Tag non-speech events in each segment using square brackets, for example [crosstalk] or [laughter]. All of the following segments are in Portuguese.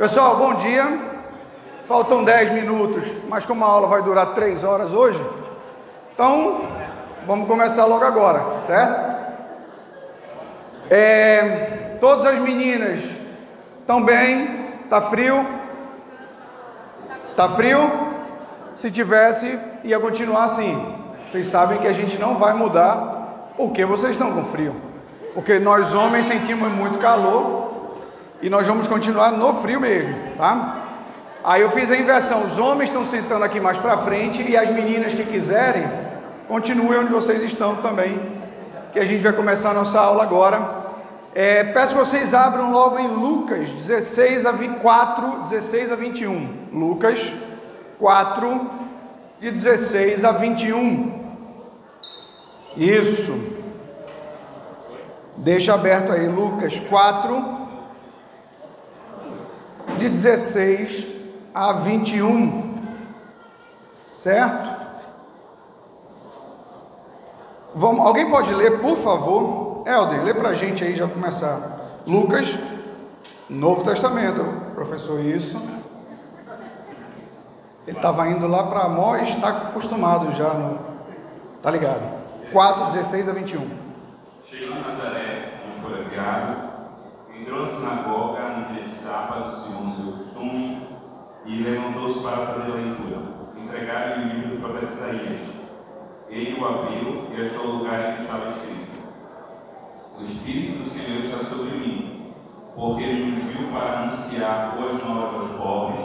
Pessoal, bom dia. Faltam 10 minutos, mas como a aula vai durar 3 horas hoje, então vamos começar logo agora, certo? É, todas as meninas estão bem? Tá frio? Tá frio? Se tivesse, ia continuar assim. Vocês sabem que a gente não vai mudar porque vocês estão com frio. Porque nós homens sentimos muito calor e nós vamos continuar no frio mesmo, tá? Aí eu fiz a inversão, os homens estão sentando aqui mais para frente e as meninas que quiserem, continuem onde vocês estão também, que a gente vai começar a nossa aula agora. É, peço que vocês abram logo em Lucas 16 a 24, 16 a 21. Lucas 4, de 16 a 21. Isso. Deixa aberto aí, Lucas 4, de 16 a 21, certo? Vamos, alguém pode ler, por favor? Helder, lê para a gente aí já começar. Lucas, Novo Testamento, professor, isso. Ele estava indo lá para Amós, está acostumado já, no, tá ligado? 4, 16 a 21. Chegou a Nazaré, onde foi criado, entrou na sinagoga no dia de sábado, segundo seu costume, e levantou-se para fazer a leitura. Entregaram-lhe o livro do profeta Isaías. Ele o abriu e achou o lugar em que estava escrito: O Espírito do Senhor está sobre mim, porque ele ungiu para anunciar boas novas aos pobres,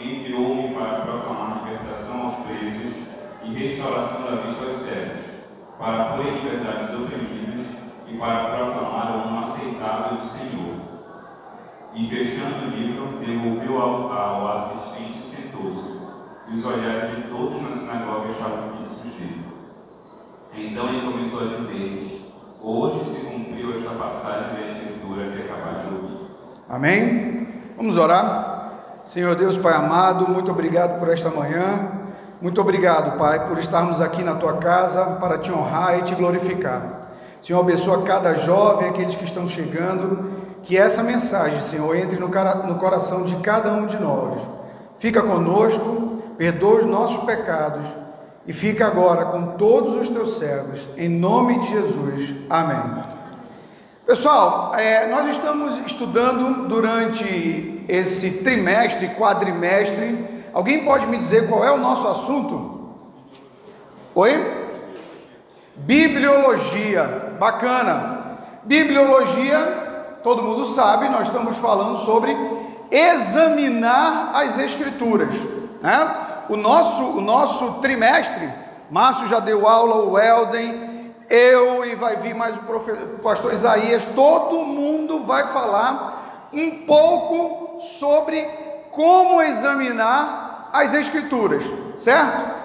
enviou-me para proclamar libertação aos presos e restauração da vista aos cegos, para pôr em liberdade os oprimidos e para proclamar o ano aceitável do Senhor. E fechando o livro, devolveu ao, ao assistente e sentou-se. E os olhares de todos na sinagoga estavam fixos nele. Então ele começou a dizer-lhes: Hoje se cumpriu esta passagem da Escritura que acabais de ouvir. Amém? Vamos orar. Senhor Deus, Pai amado, muito obrigado por esta manhã. Muito obrigado, Pai, por estarmos aqui na tua casa para te honrar e te glorificar. Senhor, abençoa cada jovem, aqueles que estão chegando, que essa mensagem, Senhor, entre no, no coração de cada um de nós. Fica conosco, perdoa os nossos pecados e fica agora com todos os teus servos, em nome de Jesus. Amém. Pessoal, é, nós estamos estudando durante esse trimestre, quadrimestre. Alguém pode me dizer qual é o nosso assunto? Oi? Bibliologia, bacana. Bibliologia, todo mundo sabe, nós estamos falando sobre examinar as escrituras, né? O nosso, o nosso trimestre, Márcio já deu aula, o Elden, eu e vai vir mais o, professor, o pastor Isaías, todo mundo vai falar um pouco sobre como examinar as escrituras, certo?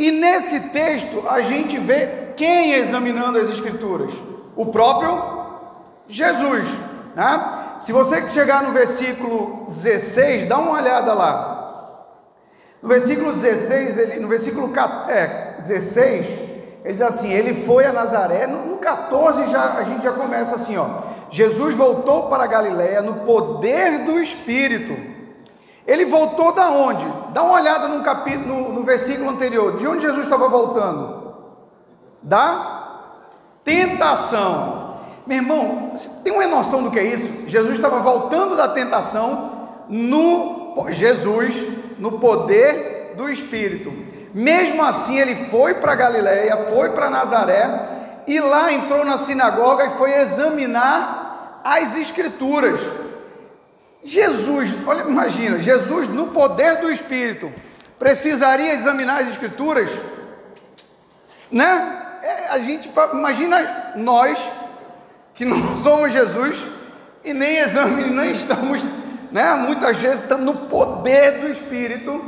E nesse texto a gente vê quem examinando as Escrituras? O próprio Jesus. Né? Se você chegar no versículo 16, dá uma olhada lá. No versículo 16, ele, no versículo é, 16, ele diz assim: Ele foi a Nazaré. No, no 14 já, a gente já começa assim: ó, Jesus voltou para Galiléia no poder do Espírito. Ele voltou da onde? Dá uma olhada no capítulo, no, no versículo anterior. De onde Jesus estava voltando? da tentação. Meu irmão, você tem uma noção do que é isso? Jesus estava voltando da tentação no Jesus, no poder do Espírito. Mesmo assim, ele foi para Galiléia, foi para Nazaré e lá entrou na sinagoga e foi examinar as escrituras. Jesus, olha, imagina, Jesus no poder do Espírito precisaria examinar as escrituras, né? é, a gente imagina nós que não [laughs] somos Jesus e nem exame, nem estamos, né? Muitas vezes estamos no poder do Espírito,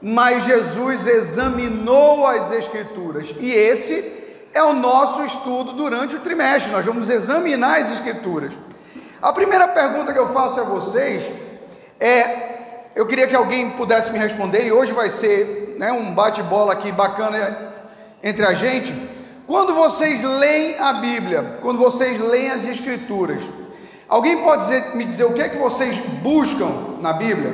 mas Jesus examinou as Escrituras e esse é o nosso estudo durante o trimestre. Nós vamos examinar as Escrituras. A primeira pergunta que eu faço a vocês é: eu queria que alguém pudesse me responder, e hoje vai ser né, um bate-bola aqui bacana entre a gente, quando vocês leem a Bíblia, quando vocês leem as Escrituras, Alguém pode dizer, me dizer o que é que vocês buscam na Bíblia?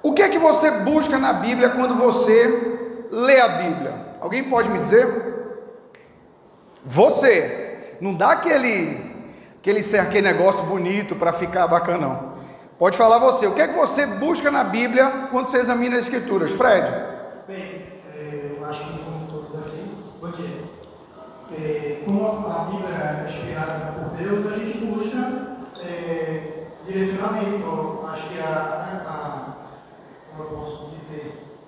O que é que você busca na Bíblia quando você lê a Bíblia? Alguém pode me dizer? Você. Não dá aquele aquele, aquele negócio bonito para ficar bacana, não. Pode falar você. O que é que você busca na Bíblia quando você examina as Escrituras? Fred? Bem, é, eu acho que como todos aqui, porque é, como a Bíblia é inspirada por Deus, a gente busca é, direcionamento. Acho que a, a, como eu posso dizer,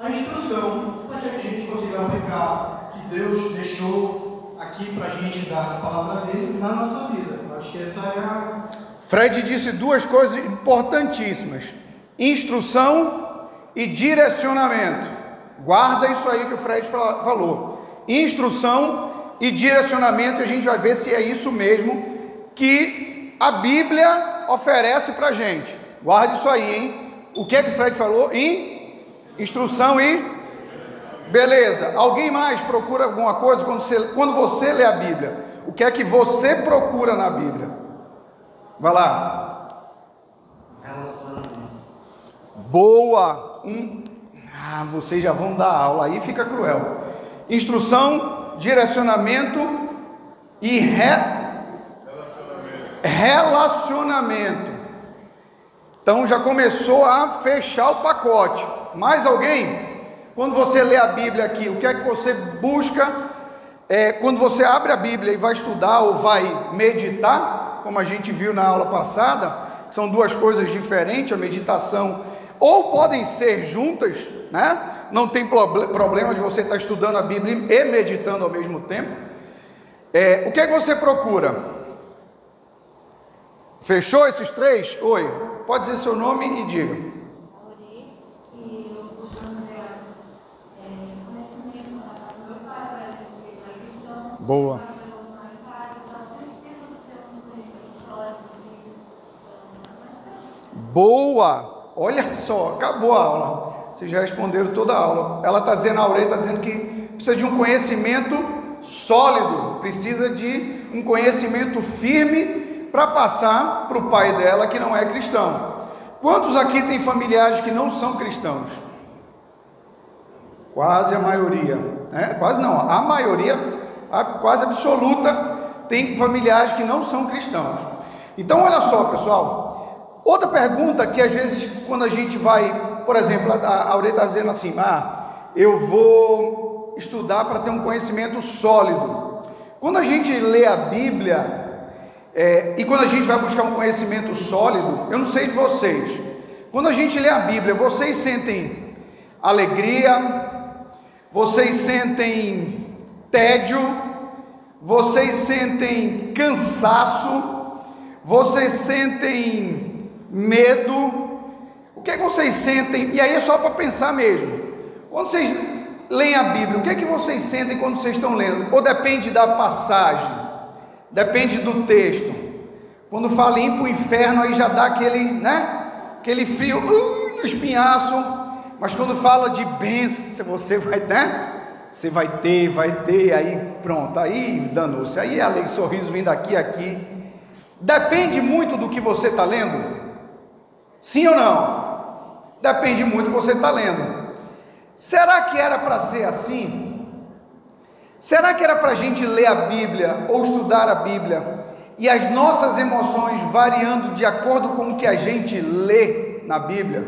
a instrução para que a gente consiga aplicar que Deus deixou aqui para a gente dar a palavra dele na nossa vida. Acho que essa é a. Fred disse duas coisas importantíssimas: instrução e direcionamento. Guarda isso aí que o Fred falou. Instrução e direcionamento, a gente vai ver se é isso mesmo que a Bíblia oferece para a gente. Guarde isso aí, hein? O que é que o Fred falou? Em instrução e beleza. Alguém mais procura alguma coisa quando você, quando você lê a Bíblia? O que é que você procura na Bíblia? Vai lá. Relacionamento. Boa. Um... Ah, vocês já vão dar aula, aí fica cruel. Instrução, direcionamento e re... relacionamento. Então já começou a fechar o pacote. Mais alguém? Quando você lê a Bíblia aqui, o que é que você busca é, quando você abre a Bíblia e vai estudar ou vai meditar, como a gente viu na aula passada, são duas coisas diferentes, a meditação, ou podem ser juntas, né? Não tem problema de você estar estudando a Bíblia e meditando ao mesmo tempo. É, o que é que você procura? Fechou esses três? Oi, pode dizer seu nome e diga. Boa. Boa! Olha só, acabou a aula. Vocês já responderam toda a aula. Ela está dizendo, a Aurelia está dizendo que precisa de um conhecimento sólido, precisa de um conhecimento firme para passar para o pai dela que não é cristão. Quantos aqui tem familiares que não são cristãos? Quase a maioria, né? Quase não, a maioria quase absoluta, tem familiares que não são cristãos. Então, olha só, pessoal. Outra pergunta que às vezes, quando a gente vai, por exemplo, a Aurelia está dizendo assim: ah, eu vou estudar para ter um conhecimento sólido. Quando a gente lê a Bíblia, é, e quando a gente vai buscar um conhecimento sólido, eu não sei de vocês, quando a gente lê a Bíblia, vocês sentem alegria, vocês sentem tédio, vocês sentem cansaço, vocês sentem medo. O que é que vocês sentem? E aí é só para pensar mesmo. Quando vocês leem a Bíblia, o que é que vocês sentem quando vocês estão lendo? Ou depende da passagem, depende do texto. Quando fala ir para o inferno, aí já dá aquele, né? Aquele frio uh, no espinhaço. Mas quando fala de bênção, você vai, né? Você vai ter, vai ter, aí pronto, aí danou-se. Aí a lei sorriso vindo aqui, aqui. Depende muito do que você está lendo? Sim ou não? Depende muito do que você está lendo. Será que era para ser assim? Será que era para a gente ler a Bíblia ou estudar a Bíblia e as nossas emoções variando de acordo com o que a gente lê na Bíblia?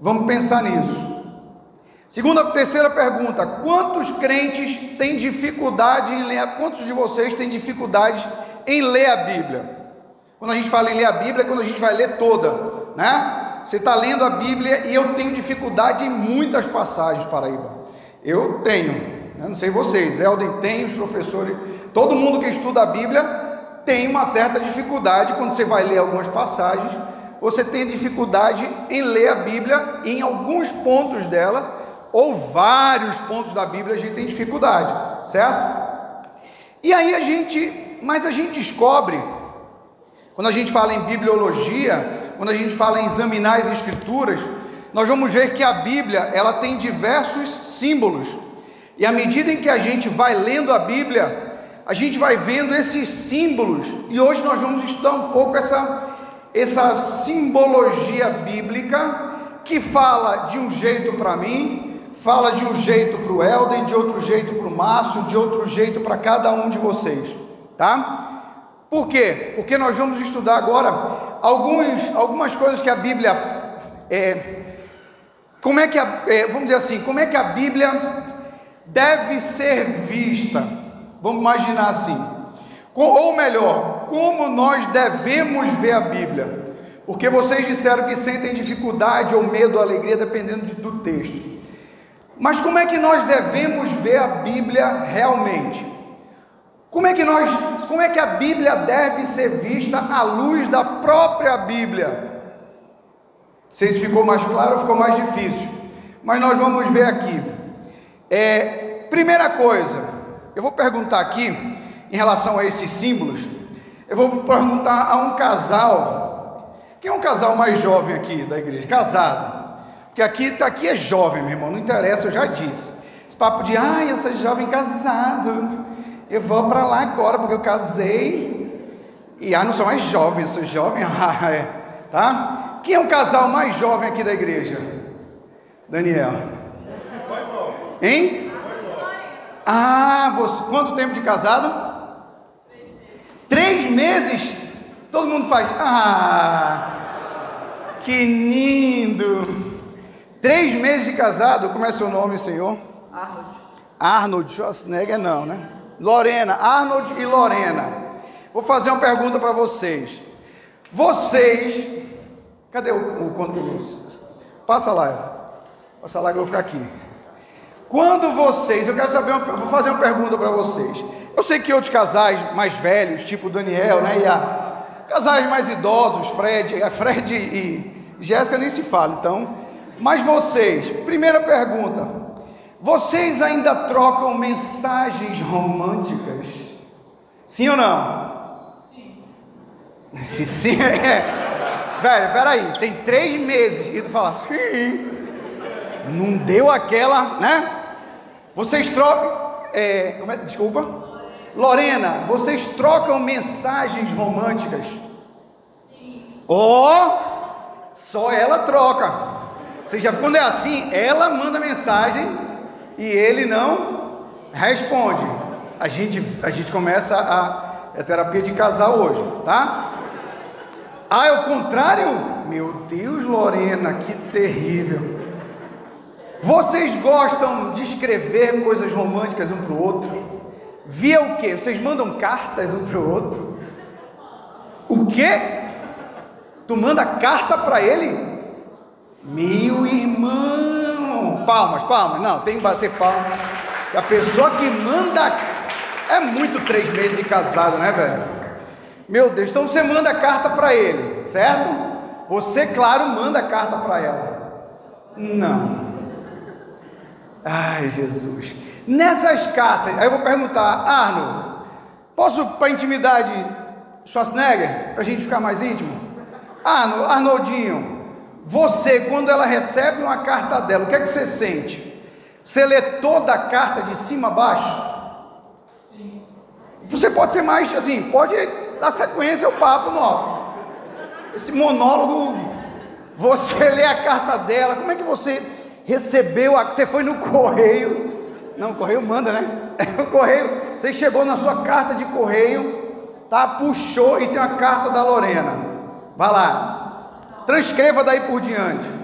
Vamos pensar nisso. Segunda, terceira pergunta: quantos crentes têm dificuldade em ler? Quantos de vocês têm dificuldade em ler a Bíblia? Quando a gente fala em ler a Bíblia, é quando a gente vai ler toda, né? Você está lendo a Bíblia e eu tenho dificuldade em muitas passagens, Paraíba. Eu tenho, né? não sei vocês, Elden tem, os professores, todo mundo que estuda a Bíblia tem uma certa dificuldade quando você vai ler algumas passagens. Você tem dificuldade em ler a Bíblia em alguns pontos dela ou vários pontos da Bíblia a gente tem dificuldade, certo? E aí a gente, mas a gente descobre, quando a gente fala em bibliologia, quando a gente fala em examinar as escrituras, nós vamos ver que a Bíblia, ela tem diversos símbolos. E à medida em que a gente vai lendo a Bíblia, a gente vai vendo esses símbolos e hoje nós vamos estudar um pouco essa, essa simbologia bíblica que fala de um jeito para mim, fala de um jeito para o Helden, de outro jeito para o Márcio, de outro jeito para cada um de vocês, tá? Por quê? Porque nós vamos estudar agora alguns, algumas coisas que a Bíblia é, como é que a, é, vamos dizer assim, como é que a Bíblia deve ser vista? Vamos imaginar assim. Ou melhor, como nós devemos ver a Bíblia? Porque vocês disseram que sentem dificuldade ou medo ou alegria dependendo do texto. Mas como é que nós devemos ver a Bíblia realmente? Como é que nós, como é que a Bíblia deve ser vista à luz da própria Bíblia? Isso ficou mais claro ou ficou mais difícil? Mas nós vamos ver aqui. É, primeira coisa, eu vou perguntar aqui, em relação a esses símbolos, eu vou perguntar a um casal. Quem é um casal mais jovem aqui da igreja? Casado. Porque aqui, tá, aqui é jovem, meu irmão, não interessa, eu já disse. Esse papo de, ai, eu sou jovem casado, eu vou para lá agora porque eu casei. E ah, não sou mais jovem, eu sou jovem, [laughs] ah, é. Tá? Quem é um casal mais jovem aqui da igreja? Daniel. Hein? Ah, você, quanto tempo de casado? Três meses. Todo mundo faz. Ah, que lindo. Três meses de casado. Como é seu nome, senhor? Arnold. Arnold Schwarzenegger, não, né? Lorena. Arnold e Lorena. Vou fazer uma pergunta para vocês. Vocês. Cadê o, o, Passa lá. Passa lá que eu vou ficar aqui. Quando vocês, eu quero saber, uma, vou fazer uma pergunta para vocês. Eu sei que outros casais mais velhos, tipo Daniel, né, e a, casais mais idosos, Fred, a Fred e Jéssica nem se fala, então. Mas vocês, primeira pergunta, vocês ainda trocam mensagens românticas? Sim ou não? Sim. Sim, sim [laughs] é. Velho, peraí, tem três meses e tu fala, sim. Não deu aquela, né? Vocês trocam. É, é, desculpa. Lorena, vocês trocam mensagens românticas? Sim. Oh, só ela troca. Você já quando é assim, ela manda mensagem e ele não responde. A gente, a gente começa a, a terapia de casal hoje, tá? Ah, é o contrário? Meu Deus, Lorena, que terrível. Vocês gostam de escrever coisas românticas um para o outro? Via o quê? Vocês mandam cartas um para o outro? O quê? Tu manda carta para ele? Meu irmão! Palmas, palmas. Não, tem que bater palmas. A pessoa que manda. É muito três meses de casado, né, velho? Meu Deus, então você manda carta para ele, certo? Você, claro, manda carta para ela. Não. Ai, Jesus. Nessas cartas, aí eu vou perguntar, Arno, posso para intimidade Schwarzenegger, para a gente ficar mais íntimo? Arno, Arnoldinho, você, quando ela recebe uma carta dela, o que é que você sente? Você lê toda a carta de cima a baixo? Sim. Você pode ser mais, assim, pode dar sequência ao papo nosso. Esse monólogo, você lê a carta dela, como é que você recebeu, a, você foi no correio, não, o correio manda, né? [laughs] O correio, você chegou na sua carta de correio, tá? Puxou e tem uma carta da Lorena. Vai lá, transcreva daí por diante.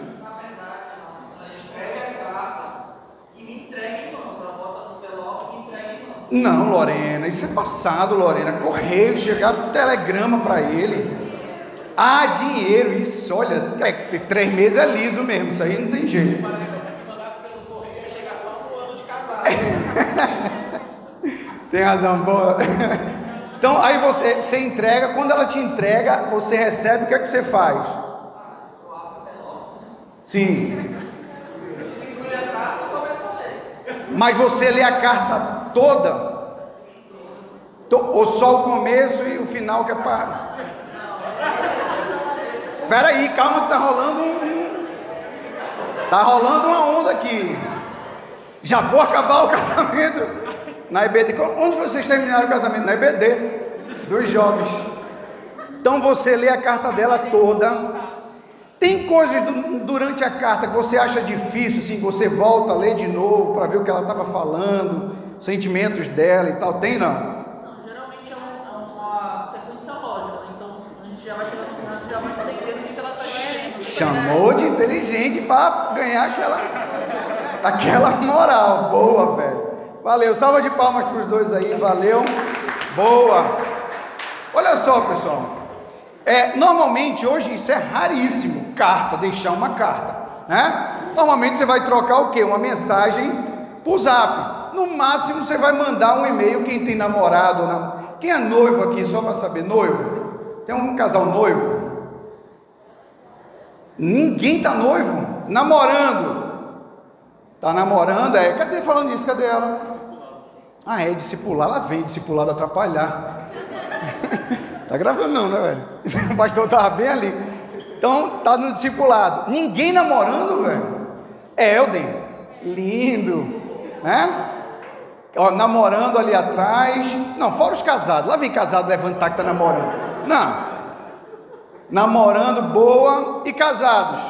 Não, Lorena, isso é passado, Lorena. Correio, chegar telegrama para ele. Ah, dinheiro, isso, olha, é, três meses é liso mesmo, isso aí não tem jeito. Tem razão, boa. Então, aí você, você entrega, quando ela te entrega, você recebe, o que é que você faz? Sim. Mas você lê a carta toda? Ou só o começo e o final que é para. Espera aí, calma que tá rolando um. Tá rolando uma onda aqui. Já vou acabar o [laughs] casamento. Na EBD. Onde vocês terminaram o casamento? Na EBD. Dos jovens. Então você lê a carta dela toda. Tem coisas durante a carta que você acha difícil, assim, você volta a ler de novo para ver o que ela estava falando, sentimentos dela e tal. Tem não? Não, geralmente é uma, é uma sequência lógica, né? então a gente já vai chegar no final, já vai entender o que ela está querendo. Chamou de inteligente para ganhar aquela, aquela moral. Boa, velho. Valeu. Salva de palmas para os dois aí. Valeu. Boa. Olha só, pessoal. É, normalmente, hoje, isso é raríssimo, carta, deixar uma carta, né? Normalmente você vai trocar o quê? Uma mensagem por zap. No máximo você vai mandar um e-mail, quem tem namorado, nam... quem é noivo aqui, só para saber, noivo? Tem um casal noivo? Ninguém está noivo, namorando. Tá namorando, é. Cadê falando isso? Cadê ela? Ah, é discipular, ela vem discipulado atrapalhar. [laughs] Tá gravando não, né, velho? [laughs] O pastor estava bem ali. Então, tá no discipulado. Ninguém namorando, velho. Elden, lindo, né? Ó, namorando ali atrás. Não, fora os casados. Lá vem casado levantar que tá namorando. Não. Namorando, boa. E casados?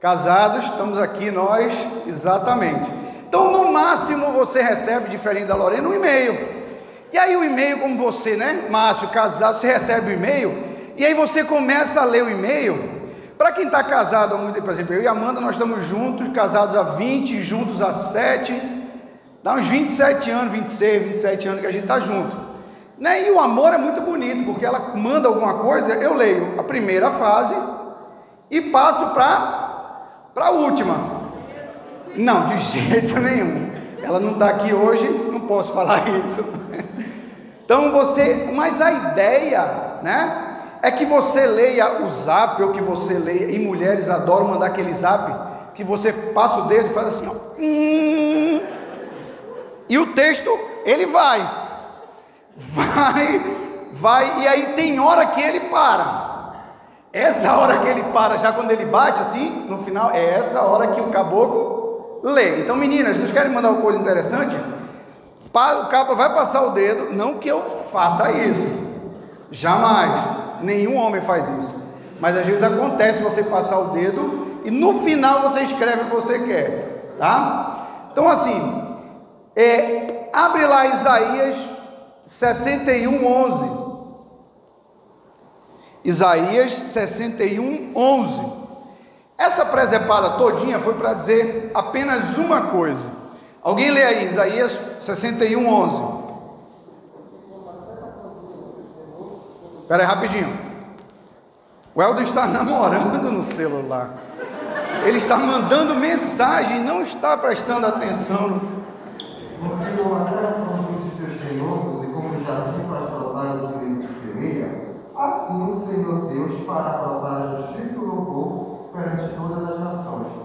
Casados, estamos aqui nós, exatamente. Então, no máximo, você recebe, diferente da Lorena, um e-mail. E aí o e-mail, como você, né, Márcio, casado, você recebe o e-mail, e aí você começa a ler o e-mail. Para quem está casado há muito tempo, por exemplo, eu e Amanda, nós estamos juntos, casados há 20, juntos há 7, dá uns 27 anos, 26, 27 anos que a gente está junto. Né? E o amor é muito bonito, porque ela manda alguma coisa, eu leio a primeira fase e passo para a última. Não, de [laughs] jeito nenhum. Ela não está aqui hoje, não posso falar isso. Então você, mas a ideia, né, é que você leia o zap ou que você leia, e mulheres adoram mandar aquele zap, que você passa o dedo e faz assim, ó, hum, e o texto, ele vai, vai, vai, e aí tem hora que ele para. Essa hora que ele para, já quando ele bate assim, no final, é essa hora que o caboclo lê. Então, meninas, vocês querem mandar uma coisa interessante? O capa vai passar o dedo, não que eu faça isso, jamais, nenhum homem faz isso, mas às vezes acontece você passar o dedo e no final você escreve o que você quer, tá? Então assim, é, abre lá Isaías 61, 11. Isaías 61, 11. Essa presepada todinha foi para dizer apenas uma coisa. Alguém lê aí, Isaías 61, 11. Espera aí, rapidinho. O Helder está [laughs] namorando no celular. Ele está mandando mensagem, não está prestando atenção. Como a terra produz seus fenômenos e como o jardim faz brotar do meio se semeia, assim o Senhor Deus fará brotar a justiça e o louvor perante todas as nações.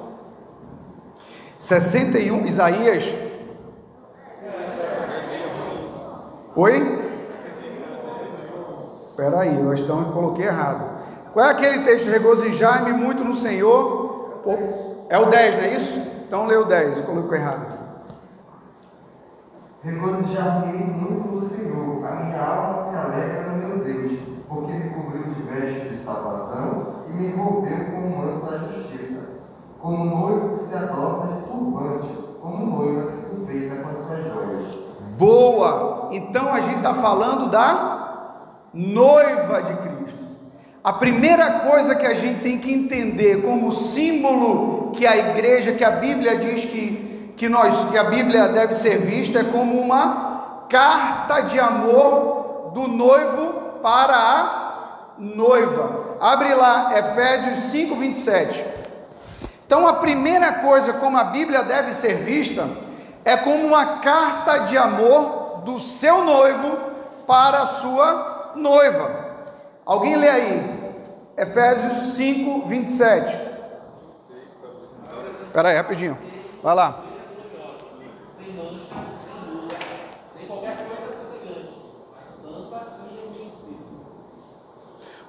61, Isaías. Oi? Espera aí, eu coloquei errado. Qual é aquele texto? Regozijai-me muito no Senhor. É o 10, não é isso? Então lê o 10, eu coloquei errado. Regozijar-me muito no Senhor, a minha alma se alegra no meu Deus, porque me cobriu de vestes de salvação e me envolveu com o manto da justiça, como noivo que se adorna como noiva que se enfeita com as suas joias. Boa! Então a gente está falando da noiva de Cristo. A primeira coisa que a gente tem que entender como símbolo que a igreja, que a Bíblia diz que, que, nós, que a Bíblia deve ser vista, é como uma carta de amor do noivo para a noiva. Abre lá, Efésios 5, 27. Então, a primeira coisa como a Bíblia deve ser vista é como uma carta de amor do seu noivo para a sua noiva. Alguém lê aí, Efésios 5, 27. Espera aí, rapidinho. Vai lá.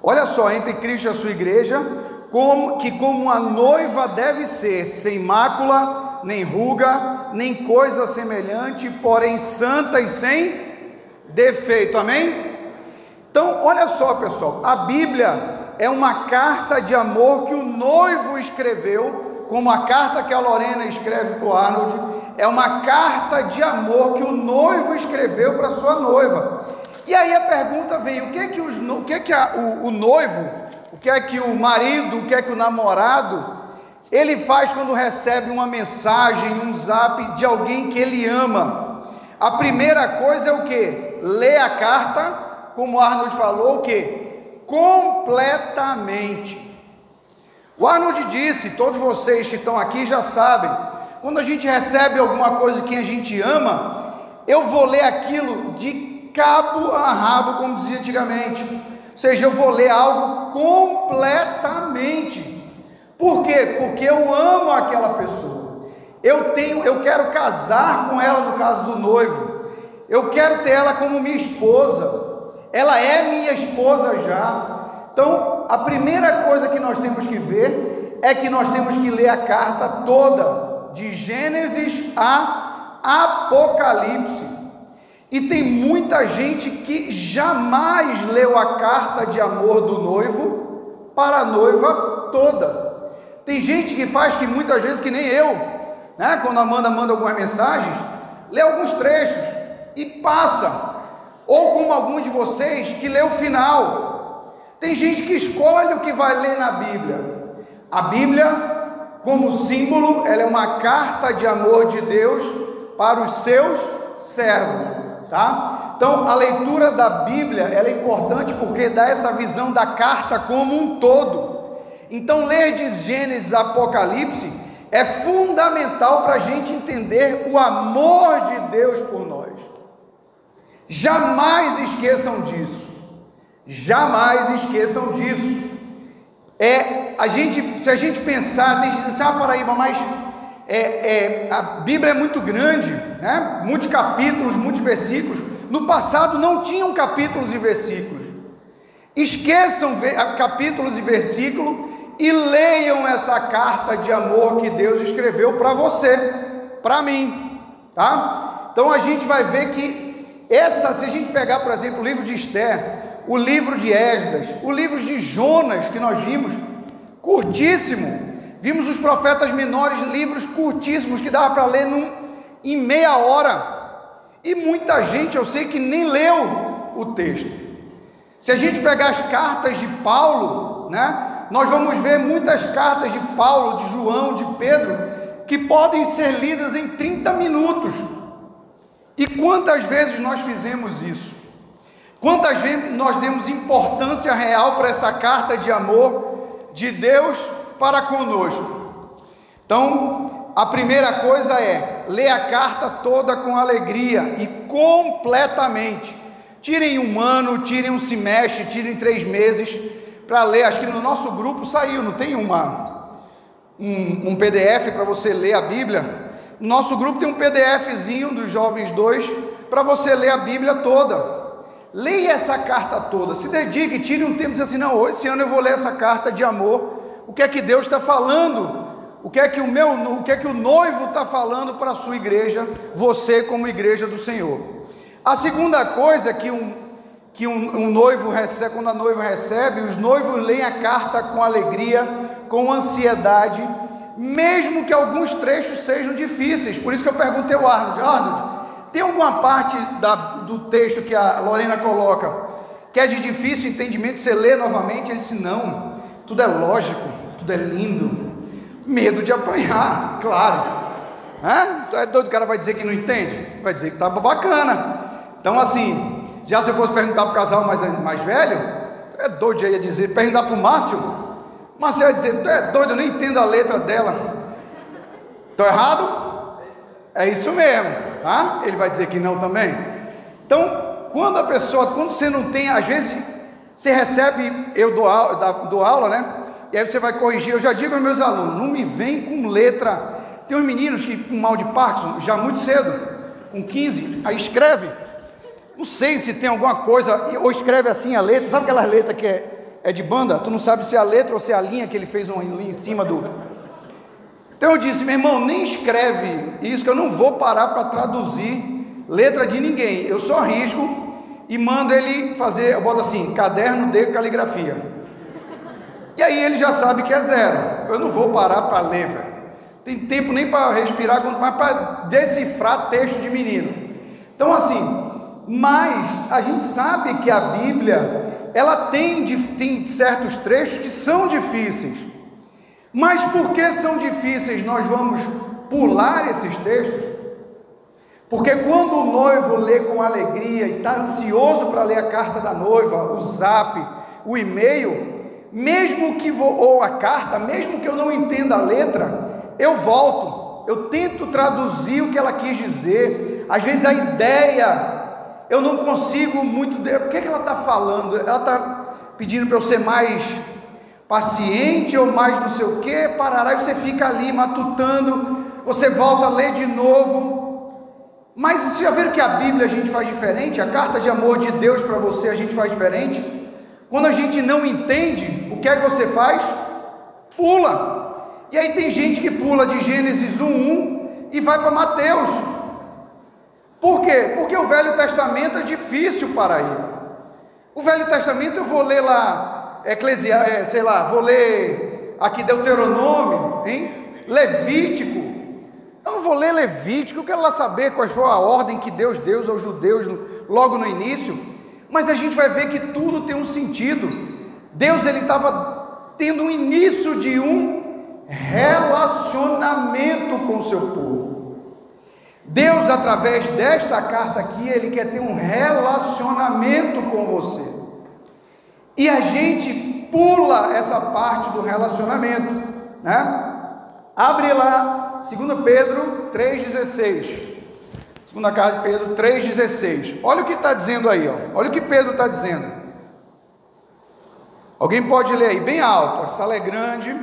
Olha só, entre Cristo e a sua igreja, como, que como uma noiva deve ser, sem mácula, nem ruga, nem coisa semelhante, porém santa e sem defeito. Amém? Então, olha só, pessoal, a Bíblia é uma carta de amor que o noivo escreveu, como a carta que a Lorena escreve para o Arnold, é uma carta de amor que o noivo escreveu para sua noiva. E aí a pergunta vem: o que é que, os, o, que é que a, o, o noivo, o que é que o marido, o que é que o namorado, ele faz quando recebe uma mensagem, um zap de alguém que ele ama? A primeira coisa é o que? Lê a carta, como Arnold falou, o que? Completamente. O Arnold disse, todos vocês que estão aqui já sabem, quando a gente recebe alguma coisa que a gente ama, eu vou ler aquilo de cabo a rabo, como dizia antigamente. Seja, eu vou ler algo completamente. Por quê? Porque eu amo aquela pessoa. Eu tenho, eu quero casar com ela no caso do noivo. Eu quero ter ela como minha esposa. Ela é minha esposa já. Então, a primeira coisa que nós temos que ver é que nós temos que ler a carta toda de Gênesis a Apocalipse. E tem muita gente que jamais leu a carta de amor do noivo para a noiva toda. Tem gente que faz que muitas vezes que nem eu, né? Quando a Amanda manda algumas mensagens, lê alguns trechos e passa. Ou como algum de vocês que lê o final. Tem gente que escolhe o que vai ler na Bíblia. A Bíblia como símbolo, ela é uma carta de amor de Deus para os seus servos, tá? Então, a leitura da Bíblia, ela é importante porque dá essa visão da carta como um todo. Então, ler de Gênesis Apocalipse é fundamental para a gente entender o amor de Deus por nós. Jamais esqueçam disso. Jamais esqueçam disso. É, a gente, se a gente pensar, tem gente que diz, ah, Paraíba, mas é, é, a Bíblia é muito grande, né? muitos capítulos, muitos versículos. No passado não tinham capítulos e versículos. Esqueçam capítulos e versículos e leiam essa carta de amor que Deus escreveu para você, para mim, tá? Então a gente vai ver que essa, se a gente pegar, por exemplo, o livro de Esther, o livro de Esdras, o livro de Jonas, que nós vimos, curtíssimo. Vimos os profetas menores, livros curtíssimos que dava para ler num, em meia hora. E muita gente, eu sei que nem leu o texto. Se a gente pegar as cartas de Paulo, né, nós vamos ver muitas cartas de Paulo, de João, de Pedro, que podem ser lidas em 30 minutos. E quantas vezes nós fizemos isso? Quantas vezes nós demos importância real para essa carta de amor de Deus para conosco? Então, a primeira coisa é ler a carta toda com alegria e completamente. Tirem um ano, tirem um semestre, tirem três meses para ler. Acho que no nosso grupo saiu, não tem uma, um, um PDF para você ler a Bíblia? No nosso grupo tem um PDFzinho dos jovens dois para você ler a Bíblia toda. Leia essa carta toda, se dedique, tire um tempo e diz assim: não, esse ano eu vou ler essa carta de amor. O que é que Deus está falando? O que é que o meu, o que é que o noivo está falando para a sua igreja, você como igreja do Senhor? A segunda coisa que um, que um, um noivo recebe, quando a noiva recebe, os noivos leem a carta com alegria, com ansiedade, mesmo que alguns trechos sejam difíceis. Por isso que eu perguntei ao Arnold, Arnold, tem alguma parte da, do texto que a Lorena coloca que é de difícil entendimento, você lê novamente? Ele disse: não, tudo é lógico, tudo é lindo. Medo de apanhar, claro. É? é doido, o cara vai dizer que não entende? Vai dizer que está bacana. Então, assim, já se eu fosse perguntar para o casal mais, mais velho, é doido, já ia dizer, perguntar para o Márcio, Márcio ia dizer, tu é doido, eu nem entendo a letra dela. Estou errado? É isso mesmo, tá? Ele vai dizer que não também. Então, quando a pessoa, quando você não tem, às vezes você recebe, eu dou, aula, dou aula, né? E aí você vai corrigir. Eu já digo aos meus alunos, não me vem com letra. Tem uns meninos que com mal de Parkinson, já muito cedo, com 15, aí escreve. Não sei se tem alguma coisa, ou escreve assim a letra, sabe aquela letra que é, é de banda? Tu não sabe se é a letra ou se é a linha que ele fez uma linha em cima do. Então eu disse, meu irmão, nem escreve isso que eu não vou parar para traduzir letra de ninguém. Eu só risco e mando ele fazer, eu boto assim, caderno de caligrafia. E aí ele já sabe que é zero. Eu não vou parar para ler, velho. Tem tempo nem para respirar, mais para decifrar texto de menino. Então assim, mas a gente sabe que a Bíblia, ela tem, tem certos trechos que são difíceis. Mas por que são difíceis? Nós vamos pular esses textos? Porque quando o noivo lê com alegria e está ansioso para ler a carta da noiva, o zap, o e-mail, mesmo que vou, ou a carta, mesmo que eu não entenda a letra, eu volto, eu tento traduzir o que ela quis dizer. Às vezes a ideia eu não consigo muito. O que, é que ela está falando? Ela está pedindo para eu ser mais paciente ou mais não sei o que, parará e você fica ali matutando, você volta a ler de novo. Mas você já viram que a Bíblia a gente faz diferente? A carta de amor de Deus para você a gente faz diferente? Quando a gente não entende, o que é que você faz? Pula. E aí tem gente que pula de Gênesis 1:1 e vai para Mateus. Por quê? Porque o Velho Testamento é difícil para ele. O Velho Testamento eu vou ler lá Eclesiastes, é, sei lá, vou ler aqui Deuteronômio, hein? Levítico. Eu não vou ler Levítico, eu quero lá saber qual foi a ordem que Deus deu aos judeus logo no início. Mas a gente vai ver que tudo tem um sentido. Deus ele estava tendo um início de um relacionamento com o seu povo. Deus, através desta carta aqui, ele quer ter um relacionamento com você. E a gente pula essa parte do relacionamento, né? Abre lá, 2 Pedro 3,16. Segunda carta de Pedro 3,16. Olha o que está dizendo aí, ó. olha o que Pedro está dizendo. Alguém pode ler aí, bem alto, a sala é grande.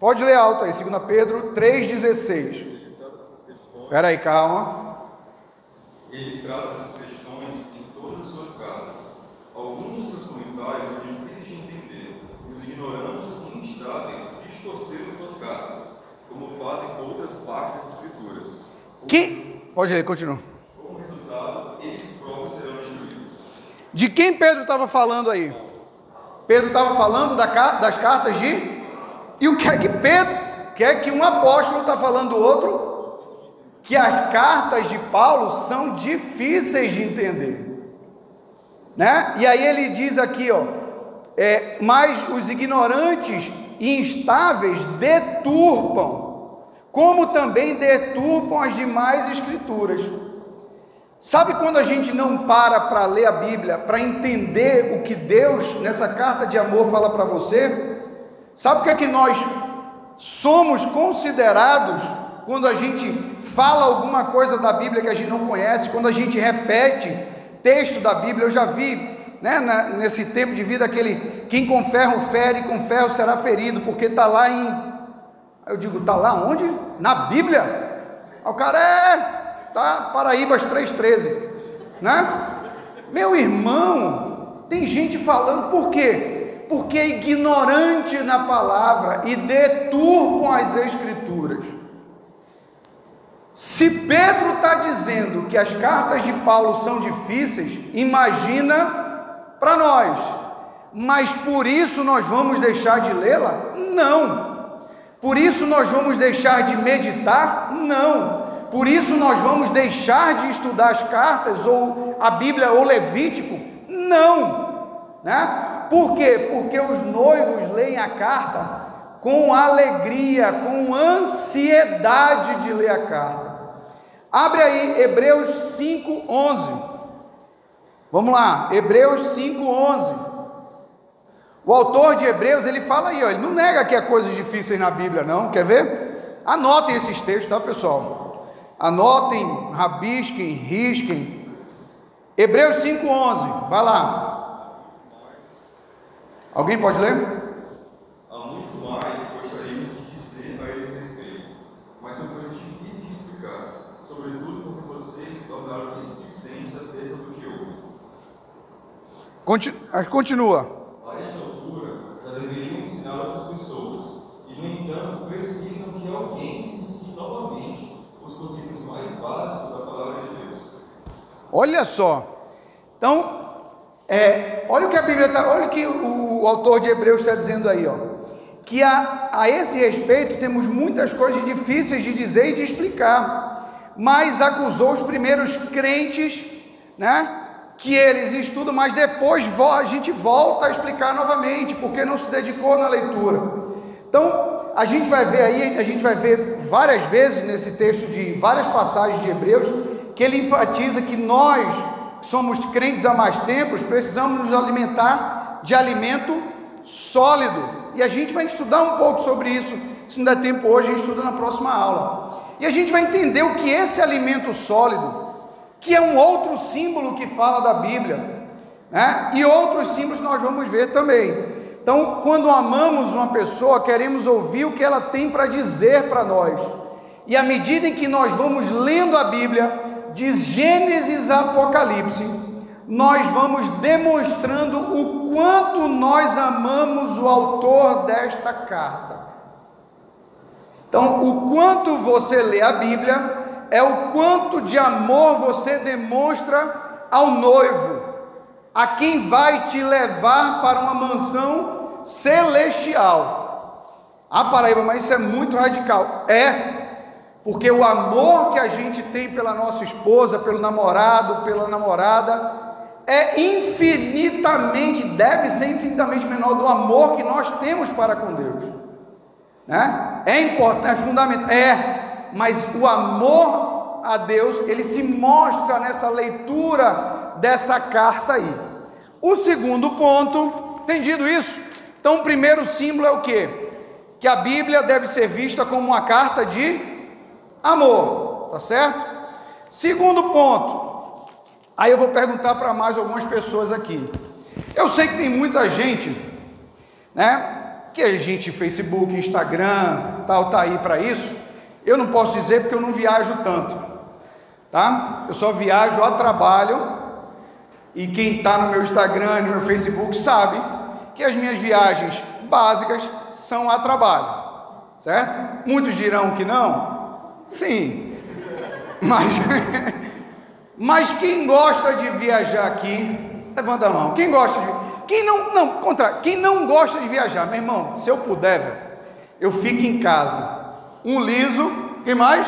Pode ler alto aí, 2 Pedro 3,16. Espera aí, calma. Ele trata essas questões em todas as suas cartas. Alguns dos seus comentários são difíceis de entender. Os ignorantes e instáveis distorceram suas cartas, como fazem com outras partes das Escrituras. Que... Pode ler, continua. Como resultado, eles próprios serão destruídos. De quem Pedro estava falando aí? Pedro estava falando da, das cartas de. E o que é que Pedro quer que um apóstolo está falando do outro? Que as cartas de Paulo são difíceis de entender. Né? E aí ele diz aqui, ó, é, mas os ignorantes e instáveis deturpam, como também deturpam as demais escrituras. Sabe quando a gente não para para ler a Bíblia, para entender o que Deus nessa carta de amor fala para você? Sabe o que é que nós somos considerados quando a gente fala alguma coisa da Bíblia que a gente não conhece, quando a gente repete texto da Bíblia, eu já vi, né, nesse tempo de vida, aquele quem com ferro fere, com ferro será ferido, porque está lá em. Eu digo, está lá onde? Na Bíblia. o cara é, tá Paraíbas 3,13, né? Meu irmão, tem gente falando por quê? Porque é ignorante na palavra e deturpam as escrituras. Se Pedro está dizendo que as cartas de Paulo são difíceis, imagina para nós. Mas por isso nós vamos deixar de lê-la? Não. Por isso nós vamos deixar de meditar? Não. Por isso nós vamos deixar de estudar as cartas ou a Bíblia ou Levítico? Não. Né? Por quê? Porque os noivos leem a carta com alegria, com ansiedade de ler a carta. Abre aí Hebreus 5:11. Vamos lá, Hebreus 5:11. O autor de Hebreus, ele fala aí, ó, ele não nega que há coisas difíceis na Bíblia, não. Quer ver? Anotem esses textos, tá, pessoal? Anotem, rabisquem, risquem. Hebreus 5:11. Vai lá. Alguém pode ler? Continua. A esta altura, já deveriam ensinar outras pessoas, e no entanto precisam que alguém Olha só. Então, é, olha o que a Bíblia está, olha o que o, o autor de Hebreus está dizendo aí, ó. Que a, a esse respeito temos muitas coisas difíceis de dizer e de explicar, mas acusou os primeiros crentes, né? Que eles estudam, mas depois a gente volta a explicar novamente, porque não se dedicou na leitura. Então, a gente vai ver aí, a gente vai ver várias vezes nesse texto de várias passagens de Hebreus, que ele enfatiza que nós, somos crentes há mais tempos, precisamos nos alimentar de alimento sólido. E a gente vai estudar um pouco sobre isso. Se não der tempo hoje, a gente estuda na próxima aula. E a gente vai entender o que esse alimento sólido, que é um outro símbolo que fala da Bíblia, né? e outros símbolos nós vamos ver também. Então, quando amamos uma pessoa, queremos ouvir o que ela tem para dizer para nós. E à medida em que nós vamos lendo a Bíblia, de Gênesis a Apocalipse, nós vamos demonstrando o quanto nós amamos o autor desta carta. Então, o quanto você lê a Bíblia é o quanto de amor você demonstra ao noivo, a quem vai te levar para uma mansão celestial. Ah, Paraíba, mas isso é muito radical. É, porque o amor que a gente tem pela nossa esposa, pelo namorado, pela namorada, é infinitamente, deve ser infinitamente menor do amor que nós temos para com Deus. Né? É importante, é fundamental, é, mas o amor a Deus, ele se mostra nessa leitura dessa carta aí. O segundo ponto, entendido isso? Então, o primeiro símbolo é o que? Que a Bíblia deve ser vista como uma carta de amor, tá certo? Segundo ponto, aí eu vou perguntar para mais algumas pessoas aqui. Eu sei que tem muita gente, né? Que a gente, Facebook, Instagram, tal, tá aí para isso. Eu não posso dizer porque eu não viajo tanto, tá? Eu só viajo a trabalho e quem está no meu Instagram e no meu Facebook sabe que as minhas viagens básicas são a trabalho, certo? Muitos dirão que não, sim, mas, [laughs] mas quem gosta de viajar aqui, levanta a mão. Quem gosta de, quem não, não, contra, quem não gosta de viajar, meu irmão, se eu puder, eu fico em casa, um liso, quem mais?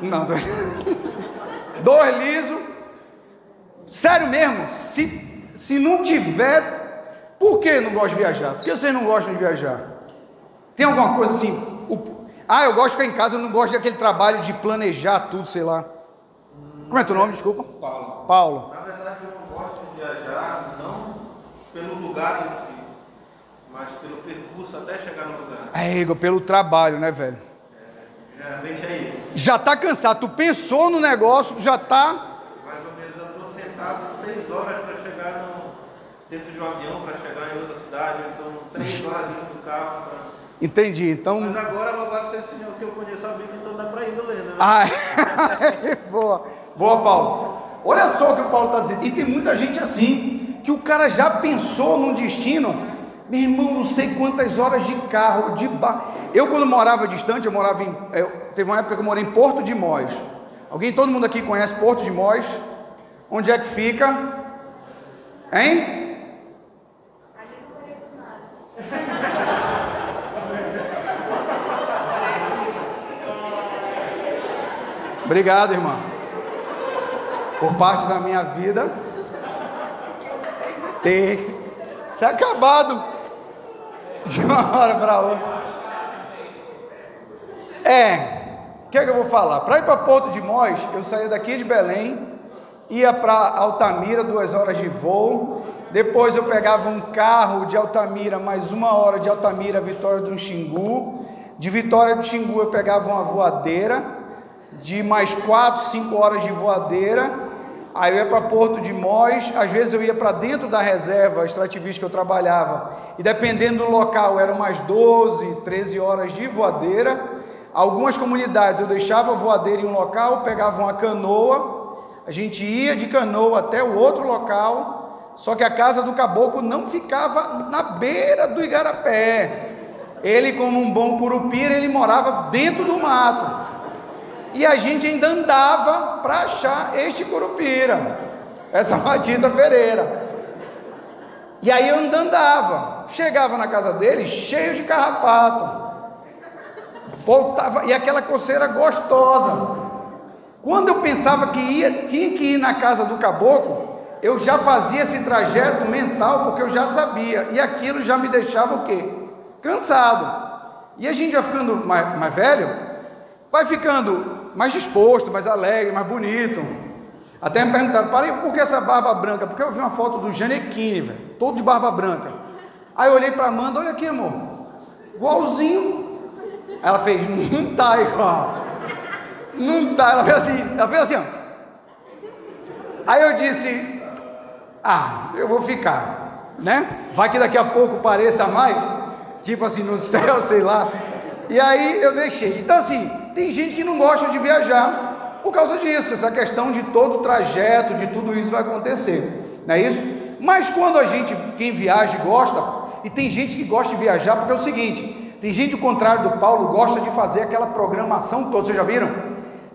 Não, [laughs] dois lisos Sério mesmo, se, se não tiver, por que não gosta de viajar? Por que vocês não gostam de viajar? Tem alguma coisa assim? Ah, eu gosto de ficar em casa, eu não gosto daquele trabalho de planejar tudo, sei lá. Como é teu nome, desculpa? Paulo. Paulo. Na verdade, eu não gosto de viajar, não pelo lugar em si, mas pelo percurso até chegar no lugar. É, Igor, pelo trabalho, né, velho? É, geralmente é isso. Já tá cansado, tu pensou no negócio, tu já tá Mais ou menos eu estou sentado seis horas para chegar no, dentro de um avião, para chegar em outra cidade, então três horas dentro do carro. pra- Entendi. Então. Mas agora, louvado seja o Senhor, que eu conheço a Bíblia, então dá para ir lendo. Né? Ah, [laughs] boa. Boa, Paulo. Olha só o que o Paulo está dizendo. E tem muita gente assim, que o cara já pensou num destino. Meu irmão, não sei quantas horas de carro, de bar. Eu, quando morava distante, eu morava em. eu- teve uma época que eu morei em Porto de Mós. Alguém, todo mundo aqui conhece Porto de Mós? Onde é que fica? Hein? Obrigado, irmão. Por parte da minha vida, ter se acabado de uma hora para outra. É, o que é que eu vou falar? Para ir para Porto de Mós, eu saía daqui de Belém, ia para Altamira, duas horas de voo. Depois eu pegava um carro de Altamira, mais uma hora de Altamira, Vitória do Xingu. De Vitória do Xingu eu pegava uma voadeira, de mais quatro, cinco horas de voadeira. Aí eu ia para Porto de Mós, às vezes eu ia para dentro da reserva extrativista que eu trabalhava, e dependendo do local, eram mais 12, 13 horas de voadeira. Algumas comunidades eu deixava a voadeira em um local, pegava uma canoa, a gente ia de canoa até o outro local, só que a casa do caboclo não ficava na beira do igarapé. Ele, como um bom curupira, ele morava dentro do mato. E a gente ainda andava para achar este curupira. essa Matita Pereira. E aí eu andava, chegava na casa dele cheio de carrapato. Voltava, e aquela coceira gostosa. Quando eu pensava que ia, tinha que ir na casa do caboclo, eu já fazia esse trajeto mental porque eu já sabia. E aquilo já me deixava o quê? Cansado. E a gente vai ficando mais, mais velho, vai ficando mais disposto, mais alegre, mais bonito. Até me perguntaram, parei, por que essa barba branca? Porque eu vi uma foto do Janequine, velho, todo de barba branca. Aí eu olhei para Amanda, olha aqui, amor, igualzinho. Ela fez, não tá igual. Não tá. Ela fez assim, ela fez assim, ó. Aí eu disse, ah, eu vou ficar, né? Vai que daqui a pouco pareça mais, tipo assim, no [laughs] céu, sei lá. E aí eu deixei. Então, assim, tem gente que não gosta de viajar por causa disso, essa questão de todo o trajeto, de tudo isso vai acontecer, não é isso? Mas quando a gente, quem viaja gosta, e tem gente que gosta de viajar, porque é o seguinte, tem gente, ao contrário do Paulo, gosta de fazer aquela programação toda, vocês já viram?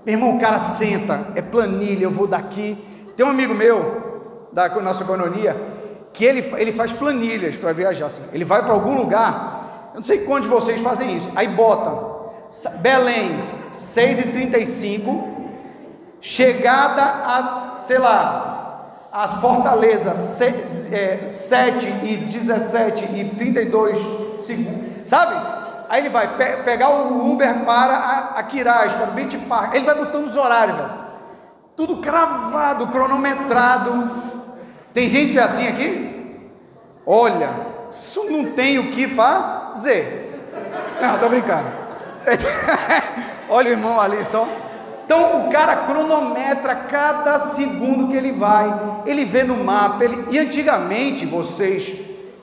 Meu irmão, o cara senta, é planilha, eu vou daqui. Tem um amigo meu, da nossa economia, que ele, ele faz planilhas para viajar. Assim. Ele vai para algum lugar, eu não sei quantos de vocês fazem isso, aí bota Belém, 6h35, chegada a, sei lá, as fortalezas 7 é, e 17 e 32 segundos, sabe? Aí ele vai pe pegar o Uber para a, a Quirais, para o Beach Park, ele vai botando os horários, velho. tudo cravado, cronometrado. Tem gente que é assim aqui? Olha, isso não tem o que fazer. Não, tô brincando. [laughs] Olha o irmão ali só. Então o cara cronometra cada segundo que ele vai, ele vê no mapa. Ele... E antigamente vocês,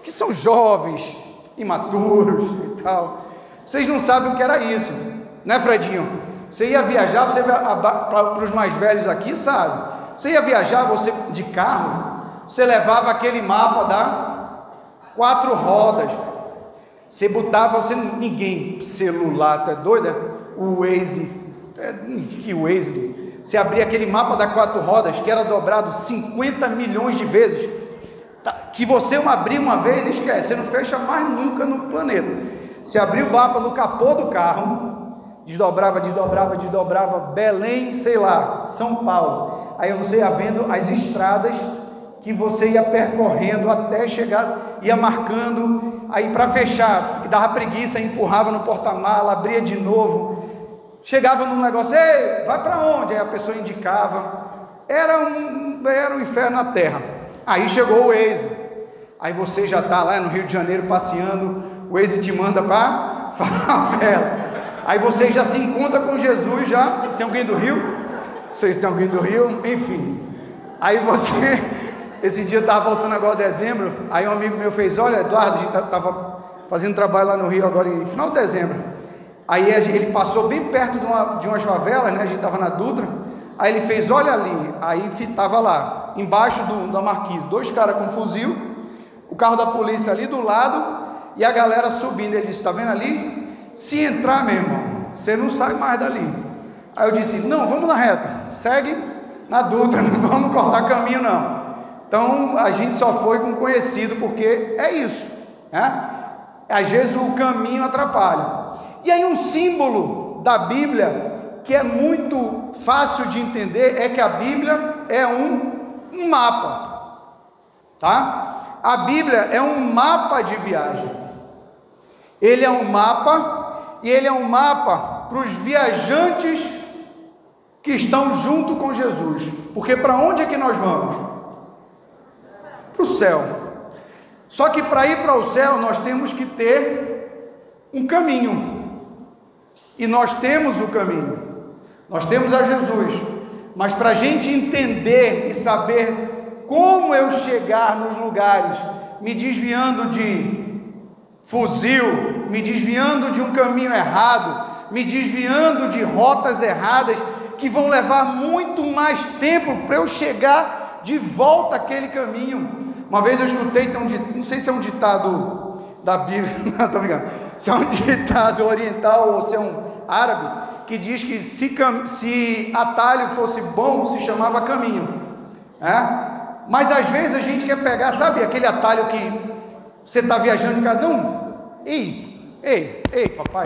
que são jovens, imaturos e tal, vocês não sabem o que era isso, né, Fredinho? Você ia viajar, você para os mais velhos aqui sabe. Você ia viajar, você de carro, você levava aquele mapa da quatro rodas. Você botava, você ninguém celular, tu é doido? É? O Waze, é, que Waze? Você abria aquele mapa da quatro rodas que era dobrado 50 milhões de vezes. Tá, que você abrir uma vez esquece, você não fecha mais nunca no planeta. Você abriu o mapa no capô do carro, desdobrava, desdobrava, desdobrava, Belém, sei lá, São Paulo. Aí você ia vendo as estradas que você ia percorrendo até chegar, ia marcando, aí para fechar, que dava preguiça, empurrava no porta-mala, abria de novo, chegava num negócio, ei, vai para onde? Aí a pessoa indicava, era um, era um inferno na terra. Aí chegou o Waze, aí você já está lá no Rio de Janeiro passeando, o Waze te manda para [laughs] favela, aí você já se encontra com Jesus, já, tem alguém do Rio? Vocês têm alguém do Rio? Enfim, aí você esse dia eu estava voltando agora dezembro, aí um amigo meu fez, olha, Eduardo, a gente estava tá, fazendo trabalho lá no Rio agora em final de dezembro. Aí ele passou bem perto de, uma, de umas favelas, né? A gente estava na Dutra. Aí ele fez, olha ali, aí estava lá, embaixo do, da marquise, dois caras com fuzil, o carro da polícia ali do lado e a galera subindo. Ele disse: Está vendo ali? Se entrar, meu irmão, você não sai mais dali. Aí eu disse: Não, vamos na reta, segue na Dutra, [laughs] não vamos cortar caminho, não. Então a gente só foi com conhecido porque é isso, né? Às vezes o caminho atrapalha. E aí um símbolo da Bíblia que é muito fácil de entender é que a Bíblia é um, mapa, tá? A Bíblia é um mapa de viagem. Ele é um mapa e ele é um mapa para os viajantes que estão junto com Jesus. Porque para onde é que nós vamos? Para o céu. Só que para ir para o céu nós temos que ter um caminho. E nós temos o caminho. Nós temos a Jesus. Mas para a gente entender e saber como eu chegar nos lugares, me desviando de fuzil, me desviando de um caminho errado, me desviando de rotas erradas que vão levar muito mais tempo para eu chegar de volta àquele caminho. Uma vez eu escutei, tem um, não sei se é um ditado da Bíblia, [laughs] não estou brincando, se é um ditado oriental ou se é um árabe, que diz que se, se atalho fosse bom, se chamava caminho. É? Mas às vezes a gente quer pegar, sabe, aquele atalho que você está viajando cara, não, ei, ei, ei, papai,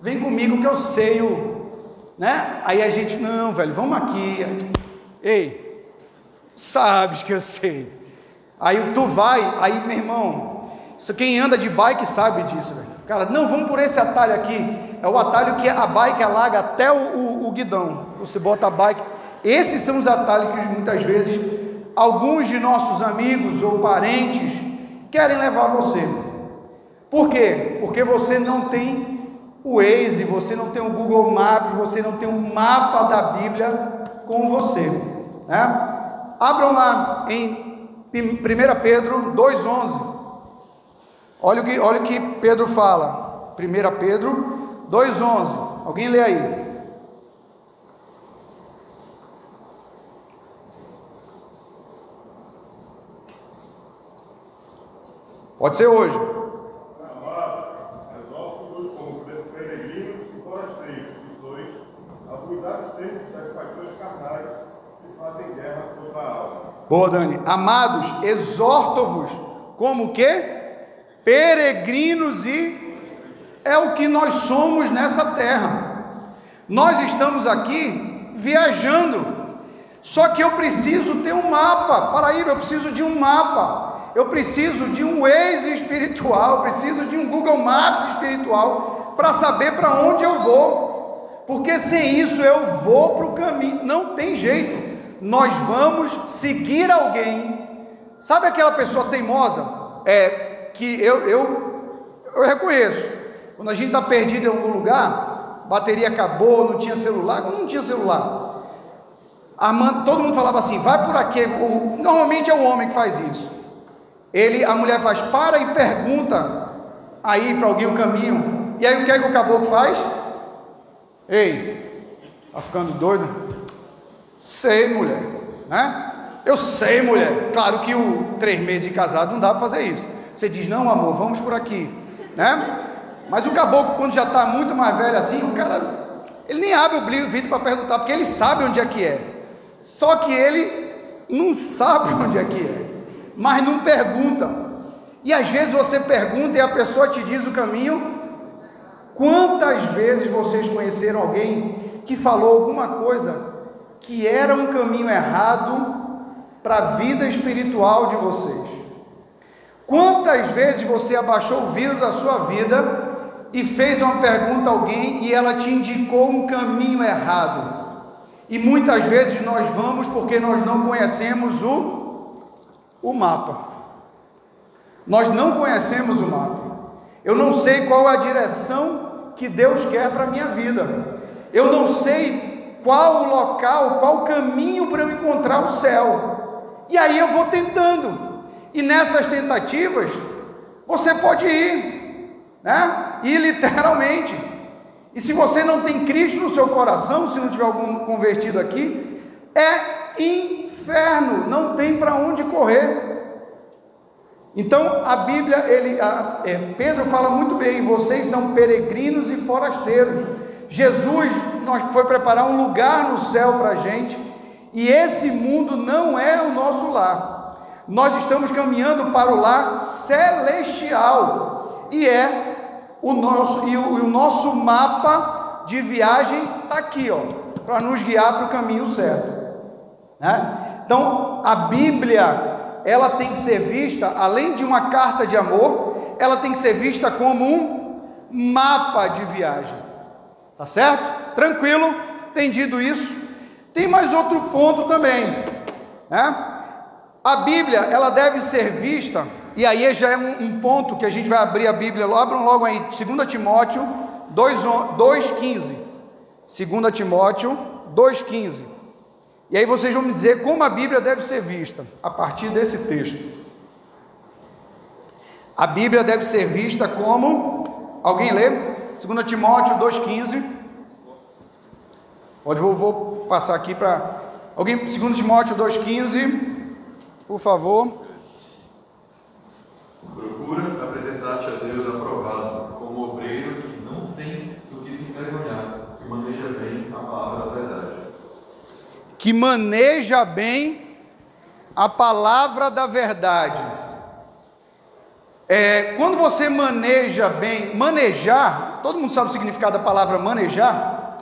vem comigo que eu sei o, né? Aí a gente, não, velho, vamos aqui, ei, sabes que eu sei. Aí tu vai, aí meu irmão, isso quem anda de bike sabe disso, velho. Cara, não, vamos por esse atalho aqui. É o atalho que a bike alaga até o, o, o guidão. Você bota a bike. Esses são os atalhos que muitas vezes alguns de nossos amigos ou parentes querem levar você. Por quê? Porque você não tem o Waze, você não tem o Google Maps, você não tem um mapa da Bíblia com você. Né? Abram lá em 1 Pedro 2,11. Olha o que, olha o que Pedro fala. 1 Pedro 2,11. Alguém lê aí. Pode ser hoje. Exalto-vos como peregrinos e que sois, das paixões carnais que fazem guerra contra a alma. Boa, Dani. Amados, exorto-vos como que? Peregrinos e é o que nós somos nessa terra. Nós estamos aqui viajando. Só que eu preciso ter um mapa. Paraíba, eu preciso de um mapa eu preciso de um Waze espiritual, preciso de um Google Maps espiritual para saber para onde eu vou, porque sem isso eu vou para o caminho, não tem jeito. Nós vamos seguir alguém. Sabe aquela pessoa teimosa? É que eu eu, eu reconheço. Quando a gente está perdido em algum lugar, bateria acabou, não tinha celular, não tinha celular. Todo mundo falava assim, vai por aqui. O, normalmente é o homem que faz isso. Ele, a mulher faz, para e pergunta aí para alguém o caminho. E aí o que é que o caboclo faz? Ei, tá ficando doido? Sei, mulher, né? Eu sei, mulher. Claro que o três meses de casado não dá para fazer isso. Você diz, não, amor, vamos por aqui, né? Mas o caboclo, quando já está muito mais velho assim, o cara, ele nem abre o vídeo para perguntar, porque ele sabe onde é que é. Só que ele não sabe [laughs] onde é que é mas não pergunta. E às vezes você pergunta e a pessoa te diz o caminho. Quantas vezes vocês conheceram alguém que falou alguma coisa que era um caminho errado para a vida espiritual de vocês? Quantas vezes você abaixou o vidro da sua vida e fez uma pergunta a alguém e ela te indicou um caminho errado? E muitas vezes nós vamos porque nós não conhecemos o o mapa. Nós não conhecemos o mapa. Eu não sei qual a direção que Deus quer para a minha vida. Eu não sei qual o local, qual o caminho para eu encontrar o céu. E aí eu vou tentando. E nessas tentativas, você pode ir, né? Ir literalmente. E se você não tem Cristo no seu coração, se não tiver algum convertido aqui, é inferno, não tem para onde correr. Então a Bíblia, ele, a, é, Pedro fala muito bem: vocês são peregrinos e forasteiros. Jesus nós foi preparar um lugar no céu para a gente, e esse mundo não é o nosso lar. Nós estamos caminhando para o lar celestial, e é o nosso, e o, e o nosso mapa de viagem está aqui, ó, para nos guiar para o caminho certo. Né? Então, a Bíblia, ela tem que ser vista, além de uma carta de amor, ela tem que ser vista como um mapa de viagem. Tá certo? Tranquilo? Entendido isso? Tem mais outro ponto também, né? A Bíblia, ela deve ser vista, e aí já é um, um ponto que a gente vai abrir a Bíblia, abram logo aí, 2 Timóteo 2,15. 2 Timóteo 2,15. E aí vocês vão me dizer como a Bíblia deve ser vista a partir desse texto. A Bíblia deve ser vista como alguém lê? 2 Timóteo 2:15. Pode vou, vou passar aqui para alguém 2 Timóteo 2:15, por favor. Procura apresentar-te a Deus aprovado, como obreiro que não tem do que se envergonhar, que maneja bem a palavra da verdade que maneja bem a palavra da verdade. É, quando você maneja bem, manejar, todo mundo sabe o significado da palavra manejar?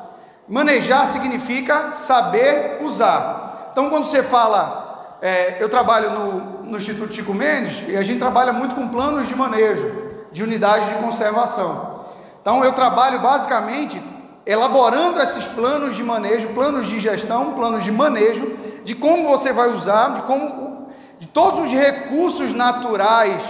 Manejar significa saber usar. Então, quando você fala, é, eu trabalho no, no Instituto Chico Mendes e a gente trabalha muito com planos de manejo, de unidades de conservação. Então, eu trabalho basicamente elaborando esses planos de manejo, planos de gestão, planos de manejo, de como você vai usar, de como de todos os recursos naturais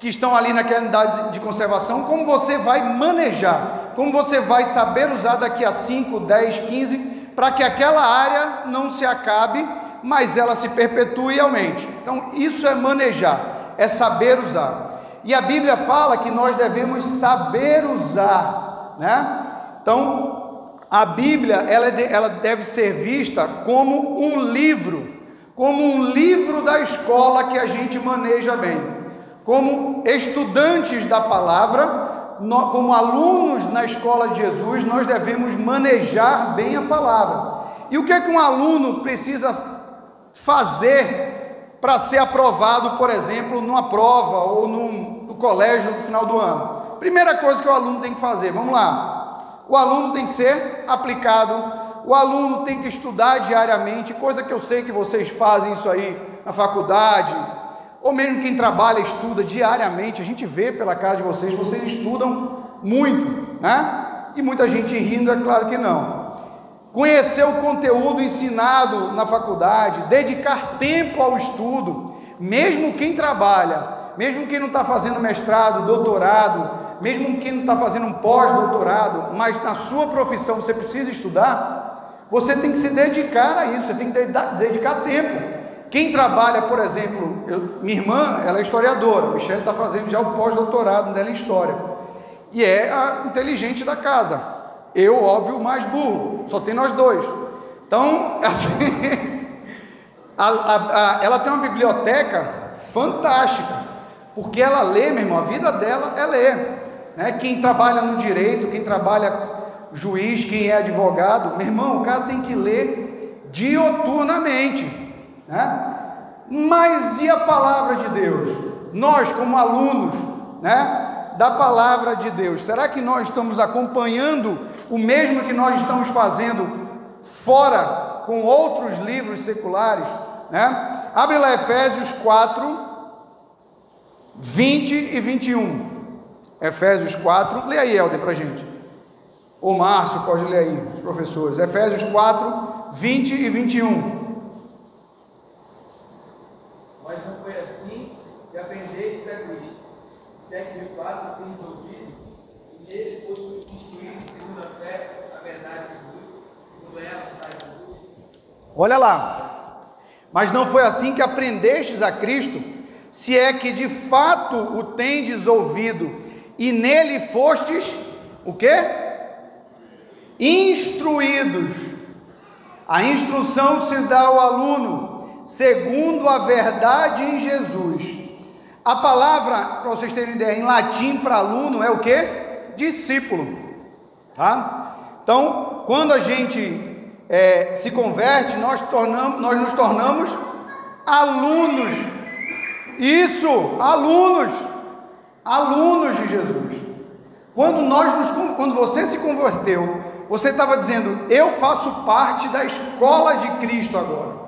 que estão ali naquela unidade de conservação, como você vai manejar, como você vai saber usar daqui a 5, 10, 15, para que aquela área não se acabe, mas ela se perpetue e aumente. Então, isso é manejar, é saber usar. E a Bíblia fala que nós devemos saber usar, né? Então, a Bíblia ela, é ela deve ser vista como um livro, como um livro da escola que a gente maneja bem como estudantes da palavra, como alunos na escola de Jesus, nós devemos manejar bem a palavra. E o que é que um aluno precisa fazer para ser aprovado, por exemplo, numa prova ou num, no colégio no final do ano? Primeira coisa que o aluno tem que fazer, vamos lá. O aluno tem que ser aplicado, o aluno tem que estudar diariamente, coisa que eu sei que vocês fazem isso aí na faculdade, ou mesmo quem trabalha, estuda diariamente, a gente vê pela casa de vocês, vocês estudam muito, né? E muita gente rindo, é claro que não. Conhecer o conteúdo ensinado na faculdade, dedicar tempo ao estudo, mesmo quem trabalha, mesmo quem não está fazendo mestrado, doutorado, mesmo quem não está fazendo um pós-doutorado, mas na sua profissão você precisa estudar, você tem que se dedicar a isso, você tem que dedicar tempo. Quem trabalha, por exemplo, eu, minha irmã, ela é historiadora, Michelle está fazendo já o pós-doutorado dela em História, e é a inteligente da casa. Eu, óbvio, mais burro, só tem nós dois. Então, [laughs] assim, a, a, a, ela tem uma biblioteca fantástica, porque ela lê, meu irmão, a vida dela é ler. Né? Quem trabalha no direito, quem trabalha juiz, quem é advogado, meu irmão, o cara tem que ler dioturnamente. Né? Mas e a palavra de Deus? Nós, como alunos né, da palavra de Deus, será que nós estamos acompanhando o mesmo que nós estamos fazendo fora com outros livros seculares? Né? Abre lá Efésios 4, 20 e 21. Efésios 4, lê aí, Helder, para gente. O Márcio pode ler aí, os professores. Efésios 4, 20 e 21. Se é que de fato tens ouvido, e nele fosse instruído segundo a fé, a verdade de Deus, segundo é a vontade de Deus. Olha lá. Mas não foi assim que aprendestes a Cristo, se é que de fato o tendes ouvido, e nele fostes o quê? Instruídos. A instrução se dá ao aluno segundo a verdade em Jesus. A palavra, para vocês terem ideia, em latim para aluno é o que? Discípulo. Tá? Então, quando a gente é, se converte, nós, tornamos, nós nos tornamos alunos. Isso, alunos. Alunos de Jesus. Quando, nós nos, quando você se converteu, você estava dizendo: Eu faço parte da escola de Cristo agora.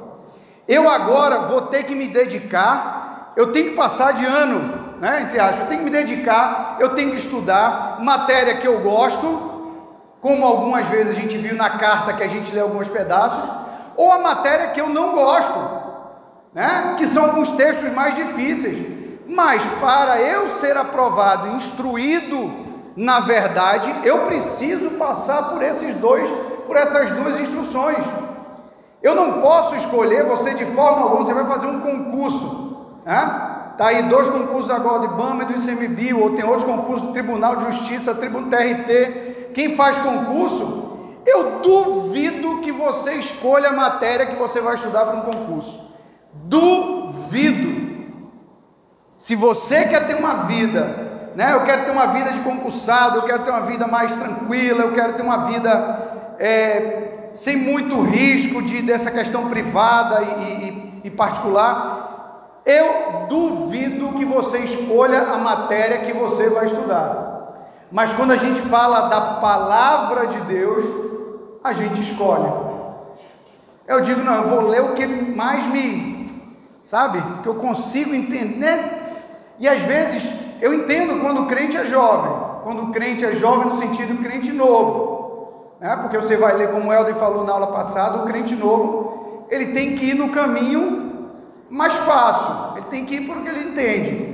Eu agora vou ter que me dedicar eu tenho que passar de ano, né, entre aspas, eu tenho que me dedicar, eu tenho que estudar matéria que eu gosto, como algumas vezes a gente viu na carta que a gente lê alguns pedaços, ou a matéria que eu não gosto, né, que são alguns textos mais difíceis. Mas para eu ser aprovado, instruído na verdade, eu preciso passar por esses dois, por essas duas instruções. Eu não posso escolher você de forma alguma, você vai fazer um concurso. Está aí dois concursos agora de BAMA e do ICMBio, ou tem outros concursos do Tribunal de Justiça, Tribunal TRT. Quem faz concurso, eu duvido que você escolha a matéria que você vai estudar para um concurso. Duvido. Se você quer ter uma vida, né? Eu quero ter uma vida de concursado, eu quero ter uma vida mais tranquila, eu quero ter uma vida é, sem muito risco de dessa questão privada e, e em particular, eu duvido que você escolha a matéria que você vai estudar. Mas quando a gente fala da palavra de Deus, a gente escolhe. Eu digo, não, eu vou ler o que mais me, sabe, que eu consigo entender. Né? E às vezes eu entendo quando o crente é jovem, quando o crente é jovem no sentido crente novo, né? porque você vai ler, como o Helder falou na aula passada, o crente novo, ele tem que ir no caminho mais fácil, ele tem que ir porque ele entende.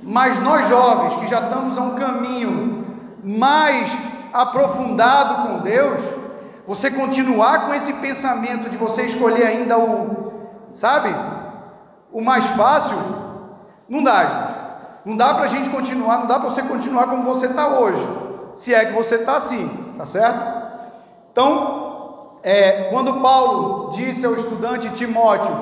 Mas nós jovens que já estamos a um caminho mais aprofundado com Deus, você continuar com esse pensamento de você escolher ainda o, sabe, o mais fácil, não dá, gente. Não dá para a gente continuar, não dá para você continuar como você está hoje, se é que você está assim, tá certo? Então, é, quando Paulo disse ao estudante Timóteo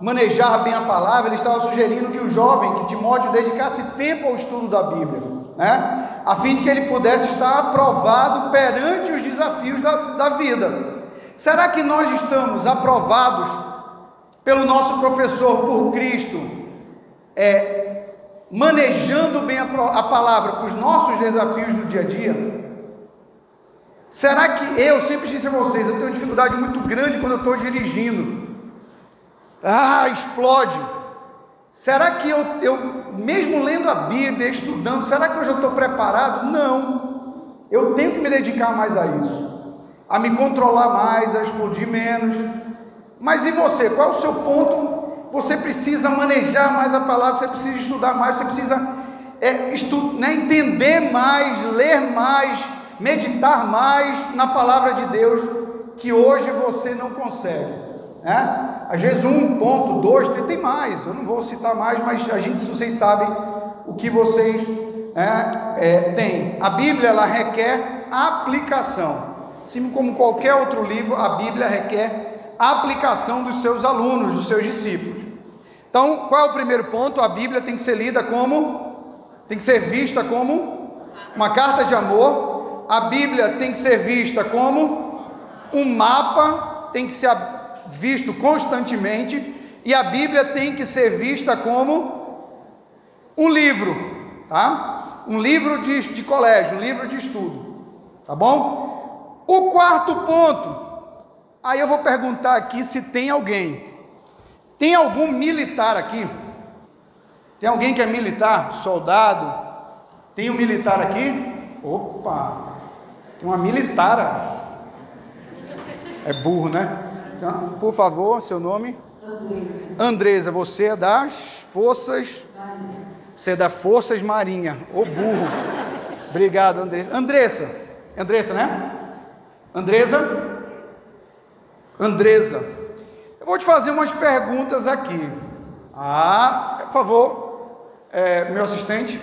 manejar bem a palavra, ele estava sugerindo que o jovem, que Timóteo dedicasse tempo ao estudo da Bíblia, né? a fim de que ele pudesse estar aprovado perante os desafios da, da vida. Será que nós estamos aprovados pelo nosso professor por Cristo, é, manejando bem a, a palavra para os nossos desafios do dia a dia? Será que eu sempre disse a vocês, eu tenho dificuldade muito grande quando eu estou dirigindo. Ah, explode. Será que eu, eu, mesmo lendo a Bíblia, estudando, será que eu já estou preparado? Não. Eu tenho que me dedicar mais a isso, a me controlar mais, a explodir menos. Mas e você? Qual é o seu ponto? Você precisa manejar mais a palavra, você precisa estudar mais, você precisa é, estu, né, entender mais, ler mais, meditar mais na palavra de Deus, que hoje você não consegue. Né? Às vezes um ponto, dois, tem mais, eu não vou citar mais, mas a gente, vocês sabem o que vocês é, é, têm. A Bíblia ela requer aplicação. Assim como qualquer outro livro, a Bíblia requer aplicação dos seus alunos, dos seus discípulos. Então, qual é o primeiro ponto? A Bíblia tem que ser lida como, tem que ser vista como uma carta de amor. A Bíblia tem que ser vista como um mapa, tem que ser visto constantemente e a Bíblia tem que ser vista como um livro, tá? Um livro de, de colégio, um livro de estudo, tá bom? O quarto ponto, aí eu vou perguntar aqui se tem alguém. Tem algum militar aqui? Tem alguém que é militar? Soldado? Tem um militar aqui? Opa! Uma militar. É burro, né? Então, por favor, seu nome? Andresa. Andresa, você é das Forças. Marinha. Você é da Forças Marinha. Ô burro. Obrigado, Andressa. Andressa. Andressa, né? Andresa? Andresa. Eu vou te fazer umas perguntas aqui. Ah, por favor, é, meu assistente.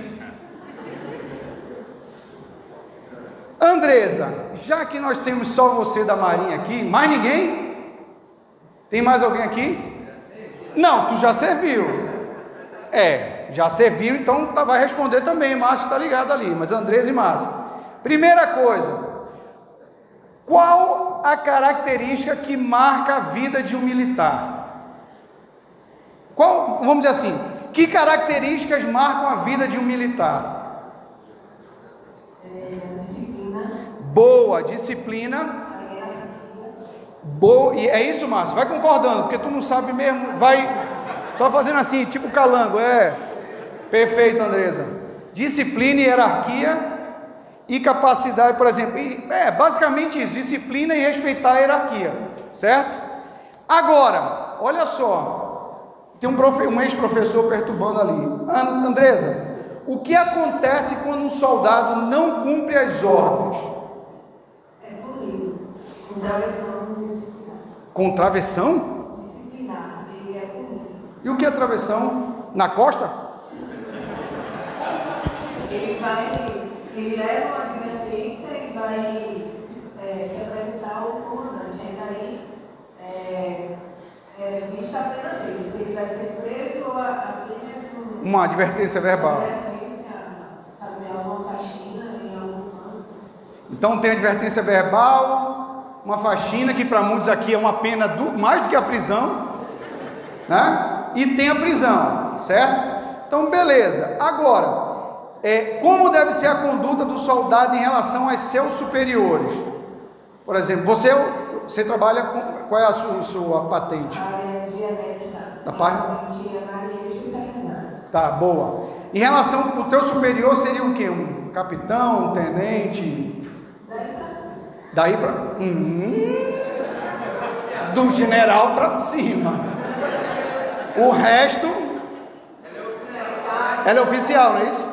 Andresa, já que nós temos só você da Marinha aqui, mais ninguém? Tem mais alguém aqui? Não, tu já serviu. É, já serviu, então tá, vai responder também. Márcio está ligado ali, mas Andrés e Márcio. Primeira coisa, qual a característica que marca a vida de um militar? Qual, vamos dizer assim, que características marcam a vida de um militar? É, disciplina. Boa, disciplina Boa, e é isso, Márcio, vai concordando, porque tu não sabe mesmo, vai só fazendo assim, tipo calango, é. Perfeito, Andresa. Disciplina e hierarquia e capacidade, por exemplo, e, é basicamente isso, disciplina e respeitar a hierarquia, certo? Agora, olha só, tem um, um ex-professor perturbando ali. Andresa, o que acontece quando um soldado não cumpre as ordens? É punido, com com travessão? Disciplinar, ele é punido. E o que é travessão? Na costa? Ele vai, ele leva uma advertência e vai é, se apresentar ao comandante. Aí daí é, é, vista a pena dele, se ele vai ser preso ou apenas um, uma advertência verbal. Advertência, fazer alguma faxina em algum canto. Então tem advertência verbal, uma faxina que para muitos aqui é uma pena do, mais do que a prisão. né? E tem a prisão, certo? Então, beleza. Agora, é, como deve ser a conduta do soldado em relação aos seus superiores? Por exemplo, você, você trabalha com. Qual é a sua, sua patente? Da parte? Tá, boa. Em relação ao teu superior seria o quê? Um capitão, um tenente? Daí para. Hum, do general para cima. O resto. Ela é oficial, não é isso?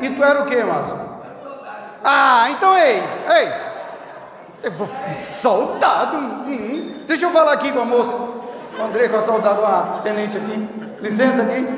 E tu era o que, Márcio? Ah, então ei, ei. Eu vou, soldado. hum. Deixa eu falar aqui com a moça. O André, com a soldado, a tenente aqui. Licença aqui.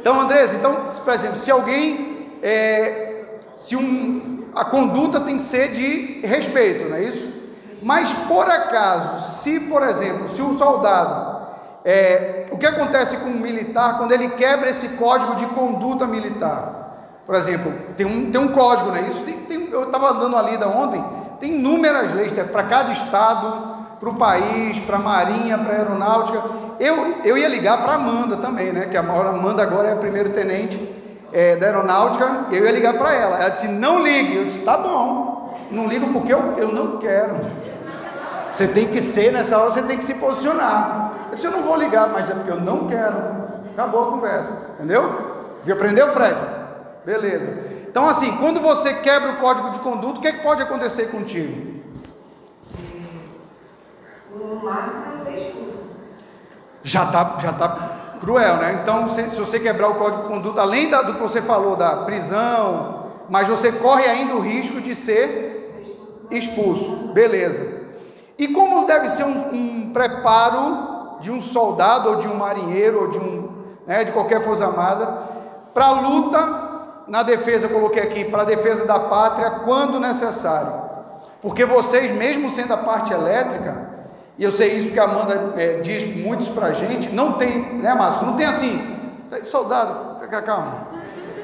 Então, Andressa, então, por exemplo, se alguém. é, se um, a conduta tem que ser de respeito, não é isso? Mas por acaso, se por exemplo, se o soldado, é, o que acontece com o militar quando ele quebra esse código de conduta militar? Por exemplo, tem um, tem um código, né? Isso tem, tem- eu estava dando a lida ontem, tem inúmeras leis para cada estado, para o país, para a marinha, para a aeronáutica. Eu, eu ia ligar para Amanda também, né? Que a Amanda agora é primeiro tenente é, da aeronáutica. Eu ia ligar para ela. Ela disse: não ligue. Eu disse: tá bom, não ligo porque eu, eu não quero. Você tem que ser, nessa hora você tem que se posicionar. Eu disse, eu não vou ligar, mas é porque eu não quero. Acabou a conversa, entendeu? Viu? Aprendeu, Fred? Beleza. Então, assim, quando você quebra o código de conduta, o que, é que pode acontecer contigo? No máximo ser expulso. Já tá, já tá cruel, né? Então, se, se você quebrar o código de conduta, além da- do que você falou da prisão, mas você corre ainda o risco de ser expulso. Beleza. E como deve ser um, um preparo de um soldado ou de um marinheiro ou de um, né, de qualquer força armada para a luta na defesa, coloquei aqui, para a defesa da pátria quando necessário. Porque vocês, mesmo sendo a parte elétrica, e eu sei isso porque a Amanda é, diz muitos para a gente, não tem, né, Márcio? Não tem assim, soldado, fica calmo.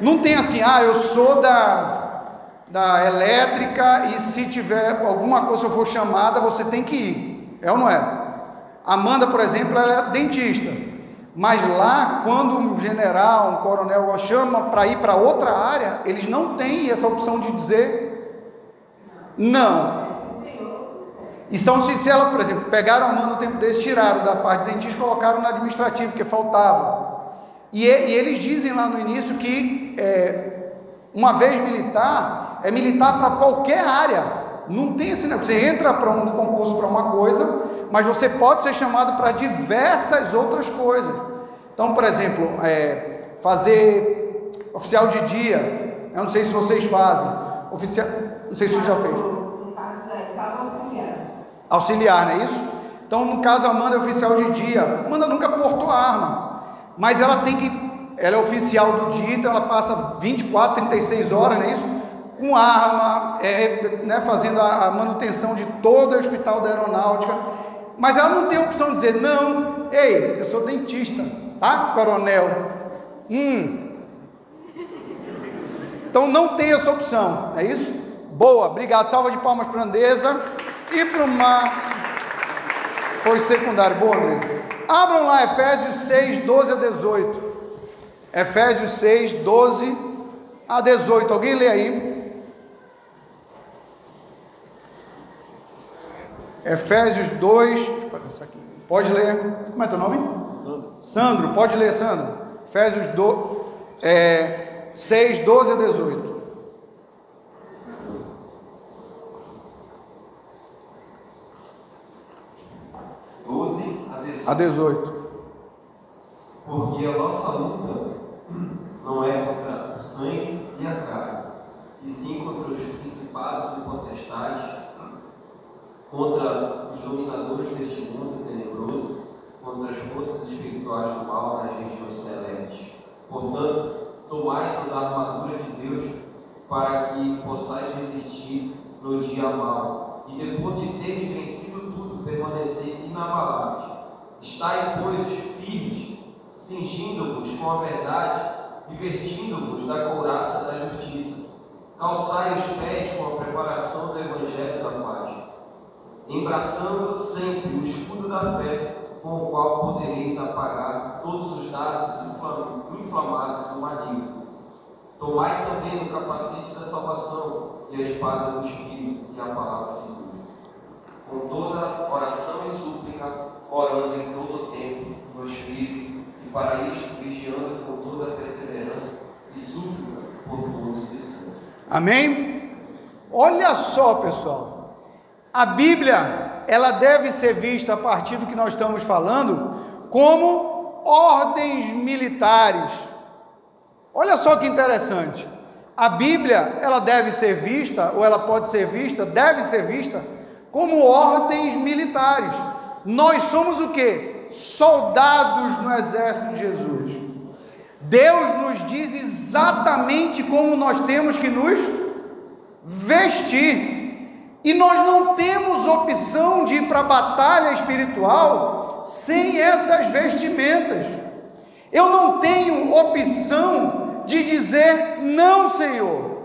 Não tem assim, ah, eu sou da, da elétrica e se tiver alguma coisa, eu for chamada, você tem que ir. É ou não é? Amanda, por exemplo, ela é dentista. Mas lá, quando um general, um coronel chama para ir para outra área, eles não têm essa opção de dizer não. E são ela, por exemplo, pegaram a Amanda no tempo desse, tiraram da parte de dentista colocaram na administrativa, porque faltava. E, e eles dizem lá no início que é, uma vez militar, é militar para qualquer área. Não tem esse negócio. Você entra para um concurso para uma coisa, mas você pode ser chamado para diversas outras coisas. Então, por exemplo, é, fazer oficial de dia. Eu não sei se vocês fazem. Oficial, não sei se você já fez. No caso, é cabo auxiliar. Auxiliar, não é isso? Então, no caso, a Amanda é oficial de dia. Amanda nunca portou arma, mas ela tem que. Ela é oficial do dia, então ela passa 24, 36 horas, não é isso? Com arma, é, né, fazendo a, a manutenção de todo o hospital da aeronáutica. Mas ela não tem a opção de dizer, não, ei, eu sou dentista, tá, coronel? Hum. Então não tem essa opção, é isso? Boa, obrigado. Salva de palmas para a Andresa e para o Márcio. Foi secundário. Boa, Andresa. Abram lá Efésios 6, 12 a 18. Efésios 6, 12 a 18. Alguém lê aí? Efésios 2, deixa eu passar aqui. Pode ler. Como é teu nome? Sandro. Sandro, pode ler, Sandro. Efésios 2, é, 6, 12 a 18. A 18. Porque a nossa luta não é contra o sangue e a carne, e sim contra os principados e potestades, contra os dominadores deste mundo tenebroso, contra as forças espirituais do mal nas regiões celestes. Portanto, tomai toda a armadura de Deus para que possais resistir no dia mal, e depois de teres vencido tudo, permanecer inabaláveis. Estai, pois, firmes, cingindo-vos com a verdade e vestindo-vos da couraça da justiça. Calçai os pés com a preparação do evangelho da paz, embraçando sempre o escudo da fé, com o qual podereis apagar todos os dados inflamados do maligno. Tomai também o capacete da salvação e a espada do Espírito e a palavra. Com toda oração e súplica, orando em todo o tempo no Espírito, e para isto vigiando com toda perseverança e súplica por todos os. Amém? Olha só, pessoal. A Bíblia, ela deve ser vista a partir do que nós estamos falando como ordens militares Olha só que interessante. A Bíblia, ela deve ser vista, ou ela pode ser vista, deve ser vista, como ordens militares. Nós somos o que? Soldados no exército de Jesus. Deus nos diz exatamente como nós temos que nos vestir. E nós não temos opção de ir para a batalha espiritual sem essas vestimentas. Eu não tenho opção de dizer: Não, Senhor,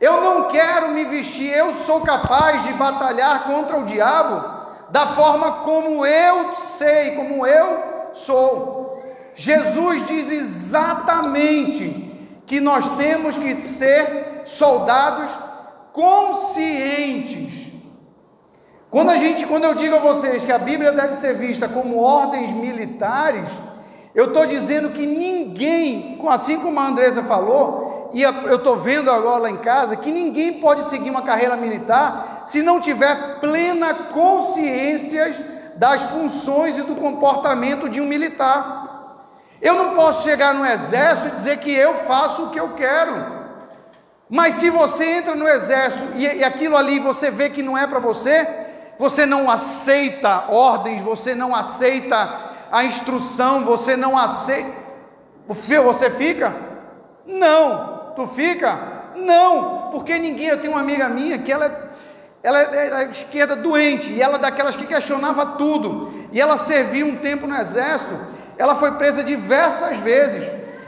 eu não quero me vestir, eu sou capaz de batalhar contra o diabo da forma como eu sei, como eu sou. Jesus diz exatamente que nós temos que ser soldados conscientes. Quando a gente, quando eu digo a vocês que a Bíblia deve ser vista como ordens militares, eu estou dizendo que ninguém, assim como a Andresa falou, e eu estou vendo agora lá em casa, que ninguém pode seguir uma carreira militar se não tiver plena consciência das funções e do comportamento de um militar. Eu não posso chegar no exército e dizer que eu faço o que eu quero. Mas se você entra no exército e, e aquilo ali você vê que não é para você, você não aceita ordens, você não aceita a instrução, você não aceita. Você fica? Não. Tu fica? Não. Porque ninguém. Eu tenho uma amiga minha que ela, ela é da esquerda doente e ela é daquelas que questionava tudo. E ela serviu um tempo no exército. Ela foi presa diversas vezes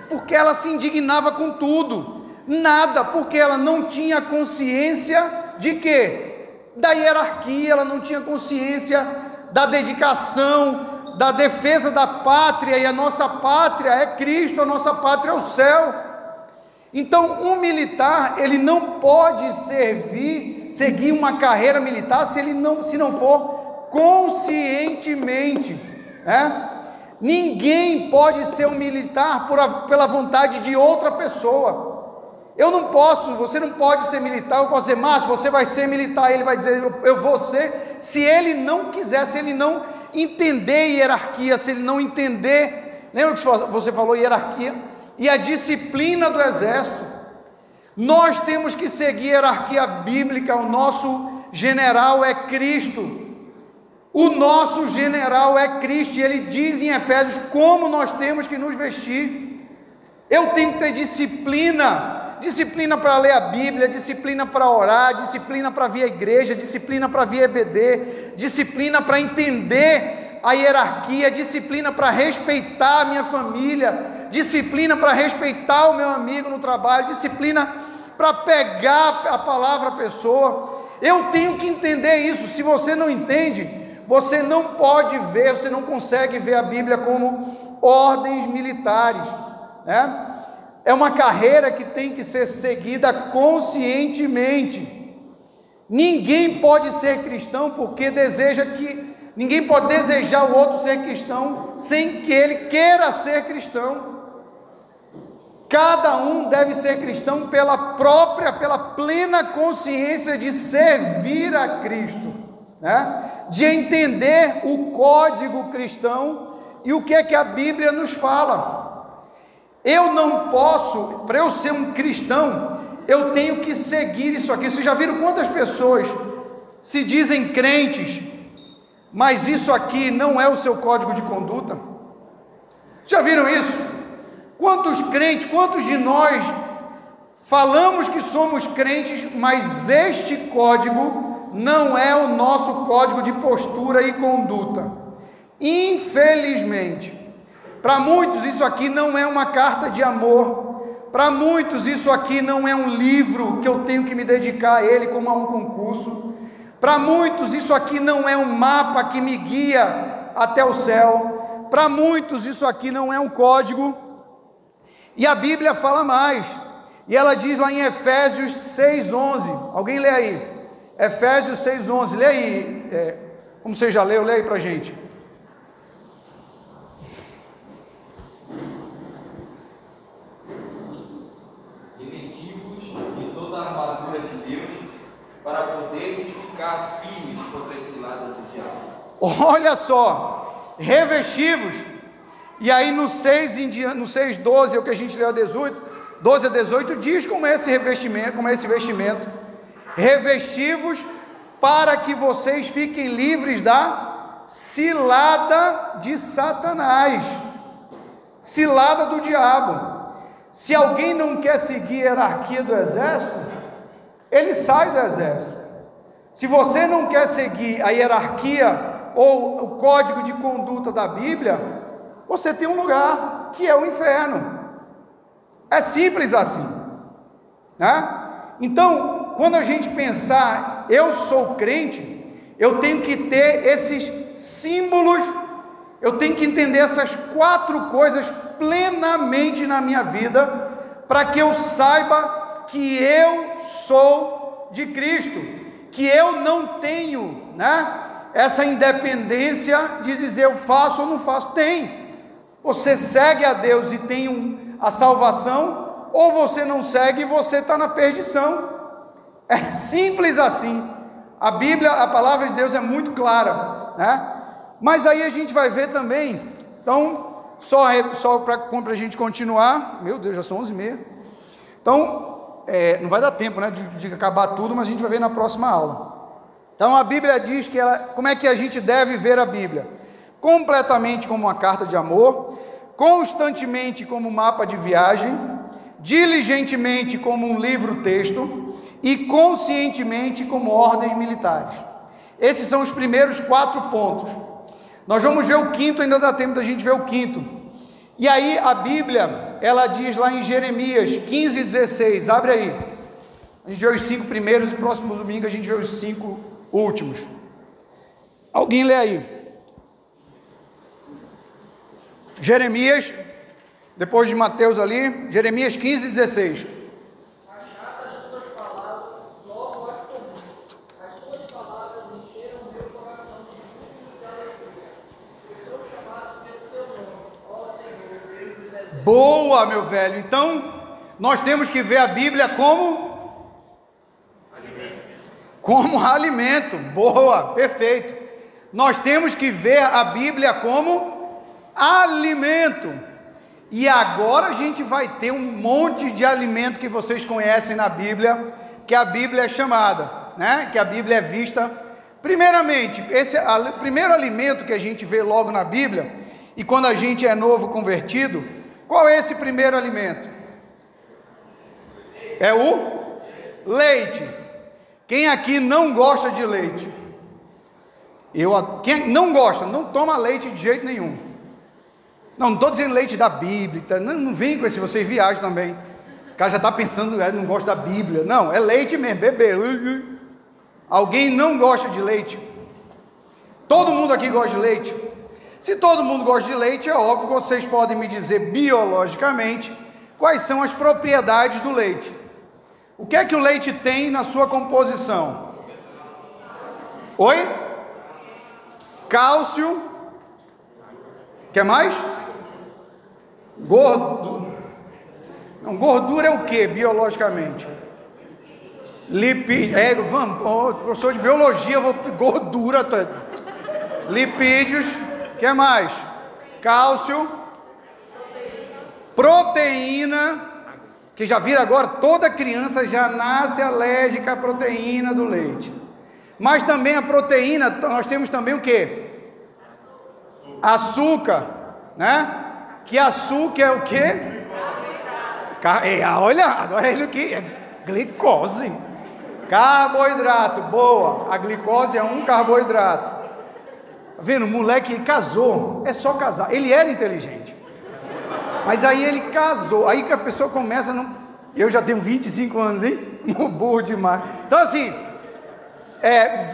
porque ela se indignava com tudo. Nada, porque ela não tinha consciência de quê? Da hierarquia, ela não tinha consciência da dedicação, da defesa da pátria, e a nossa pátria é Cristo, a nossa pátria é o céu. Então, um militar, ele não pode servir, seguir uma carreira militar se ele não, se não for conscientemente, né? Ninguém pode ser um militar por a, pela vontade de outra pessoa. Eu não posso, você não pode ser militar, eu posso dizer, Márcio, você vai ser militar, ele vai dizer, eu, eu vou ser, se ele não quiser, se ele não entender hierarquia, se ele não entender, lembra que você falou hierarquia? E a disciplina do exército. Nós temos que seguir a hierarquia bíblica, o nosso general é Cristo. O nosso general é Cristo, e ele diz em Efésios como nós temos que nos vestir. Eu tenho que ter disciplina disciplina para ler a Bíblia, disciplina para orar, disciplina para vir à igreja, disciplina para vir EBD, disciplina para entender a hierarquia, disciplina para respeitar a minha família, disciplina para respeitar o meu amigo no trabalho, disciplina para pegar a palavra pessoa. Eu tenho que entender isso. Se você não entende, você não pode ver, você não consegue ver a Bíblia como ordens militares, né? é uma carreira que tem que ser seguida conscientemente. Ninguém pode ser cristão porque deseja que ninguém pode desejar o outro ser cristão sem que ele queira ser cristão. Cada um deve ser cristão pela própria, pela plena consciência de servir a Cristo, né? de entender o código cristão e o que é que a Bíblia nos fala. Eu não posso, para eu ser um cristão, eu tenho que seguir isso aqui. Vocês já viram quantas pessoas se dizem crentes, mas isso aqui não é o seu código de conduta? Já viram isso? Quantos crentes, quantos de nós falamos que somos crentes, mas este código não é o nosso código de postura e conduta? Infelizmente. Para muitos, isso aqui não é uma carta de amor. Para muitos, isso aqui não é um livro que eu tenho que me dedicar a ele como a um concurso. Para muitos, isso aqui não é um mapa que me guia até o céu. Para muitos, isso aqui não é um código. E a Bíblia fala mais. E ela diz lá em Efésios 6,11. Alguém lê aí? Efésios 6,11. Lê aí. É, como você já leu, lê aí para gente. Revestivos de toda a armadura de Deus, para poderes ficar firmes contra esse lado do diabo. Olha só, revestivos. E aí no 6 em dia, no 6, 12, é o que a gente leu a 18, 12 a 18 diz como é esse revestimento, como é esse vestimento. Revestivos para que vocês fiquem livres da cilada de Satanás. Cilada do diabo. Se alguém não quer seguir a hierarquia do exército, ele sai do exército. Se você não quer seguir a hierarquia ou o código de conduta da Bíblia, você tem um lugar que é o inferno. É simples assim, né? Então, quando a gente pensar, eu sou crente, eu tenho que ter esses símbolos, eu tenho que entender essas quatro coisas plenamente na minha vida, para que eu saiba que eu sou de Cristo, que eu não tenho, né? Essa independência de dizer eu faço ou não faço. Tem. Você segue a Deus e tem um, a salvação, ou você não segue e você está na perdição. É simples assim. A Bíblia, a palavra de Deus é muito clara, né? Mas aí a gente vai ver também. Então, só, só para a gente continuar. Meu Deus, já são 11h30. Então, é, não vai dar tempo né, de, de, acabar tudo, mas a gente vai ver na próxima aula. Então, a Bíblia diz que ela, como é que a gente deve ver a Bíblia? Completamente como uma carta de amor, constantemente como mapa de viagem, diligentemente como um livro-texto e conscientemente como ordens militares. Esses são os primeiros quatro pontos. Nós vamos ver o quinto, ainda dá tempo da gente ver o quinto. E aí a Bíblia, ela diz lá em Jeremias 15, 16, abre aí. A gente vê os cinco primeiros e próximo domingo a gente vê os cinco últimos. Alguém lê aí. Jeremias, depois de Mateus ali, Jeremias 15, 16. Boa, meu velho. Então, nós temos que ver a Bíblia como alimento. Como alimento. Boa, perfeito. Nós temos que ver a Bíblia como alimento. E agora a gente vai ter um monte de alimento que vocês conhecem na Bíblia, que a Bíblia é chamada, né? Que a Bíblia é vista. Primeiramente, esse a, primeiro alimento que a gente vê logo na Bíblia, e quando a gente é novo convertido, qual é esse primeiro alimento? É o leite. Quem aqui não gosta de leite? Eu, quem não gosta, não toma leite de jeito nenhum. Não, não estou dizendo leite da Bíblia, tá? não, não vem com esse, vocês viajam também. Esse cara já está pensando, é, não gosta da Bíblia. Não, é leite mesmo, beber. Alguém não gosta de leite? Todo mundo aqui gosta de leite? Se todo mundo gosta de leite, é óbvio que vocês podem me dizer biologicamente quais são as propriedades do leite. O que é que o leite tem na sua composição? Oi? Cálcio. Quer mais? Gordo. Não, gordura é o que biologicamente? Lipídios. É, vamos, professor de biologia, vou. Gordura. Tá. Lipídios. O que mais? Cálcio. Proteína. Que já vira agora, toda criança já nasce alérgica à proteína do leite. Mas também a proteína, nós temos também o que? Açúcar, né? Que açúcar é o quê? É, olha, agora ele que? É glicose. Carboidrato, boa. A glicose é um carboidrato. Tá vendo? O moleque casou, é só casar. Ele era inteligente. Mas aí ele casou. Aí que a pessoa começa. Não... Eu já tenho 25 anos, hein? [laughs] Burro demais. Então, assim, é,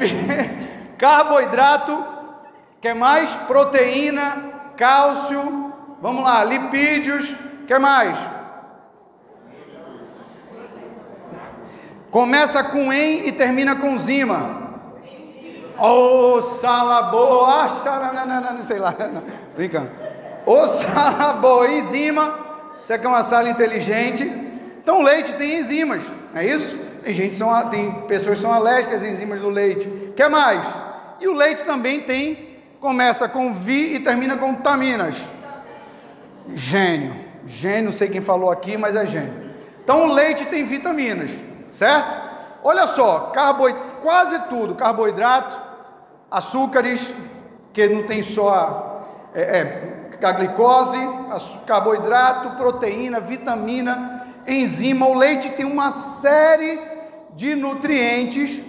[laughs] carboidrato Quer mais? Proteína, cálcio, vamos lá, lipídios, quer mais? Começa com em e termina com zima. Ô, oh, salaboa, não sei lá, [laughs] não, brincando. Ô, oh, salaboa, enzima, você é que é uma sala inteligente. Então, o leite tem enzimas, é isso? Tem gente, são, tem pessoas que são alérgicas às enzimas do leite. Quer mais? E o leite também tem, começa com vi e termina com taminas. Gênio, gênio, não sei quem falou aqui, mas é gênio. Então, o leite tem vitaminas, certo? Olha só, carboidrato, quase tudo, carboidrato, açúcares, que não tem só é, é, a glicose, carboidrato, proteína, vitamina, enzima. O leite tem uma série de nutrientes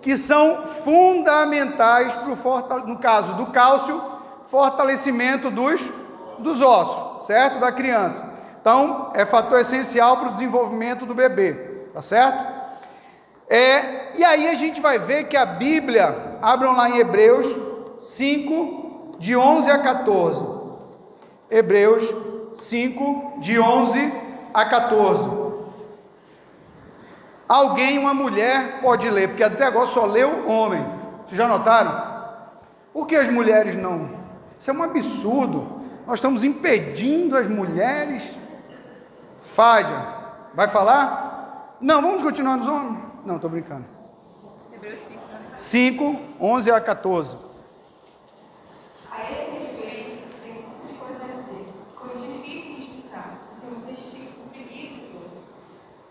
que são fundamentais para o, no caso do cálcio, fortalecimento dos, dos ossos, certo? Da criança. Então, é fator essencial para o desenvolvimento do bebê, tá certo? É, e aí a gente vai ver que a Bíblia, abram lá em Hebreus 5, de 11 a 14. Hebreus 5, de 11 a 14. Alguém, uma mulher, pode ler, porque até agora só leu homem. Vocês já notaram? Por que as mulheres não? Isso é um absurdo. Nós estamos impedindo as mulheres. Fádia, vai falar? Não, vamos continuar nos homens. Não, estou brincando. 5, 11 a 14. A esse respeito, tem muitas coisas a dizer, coisas difíceis de explicar, porque vocês ficam com preguiça toda.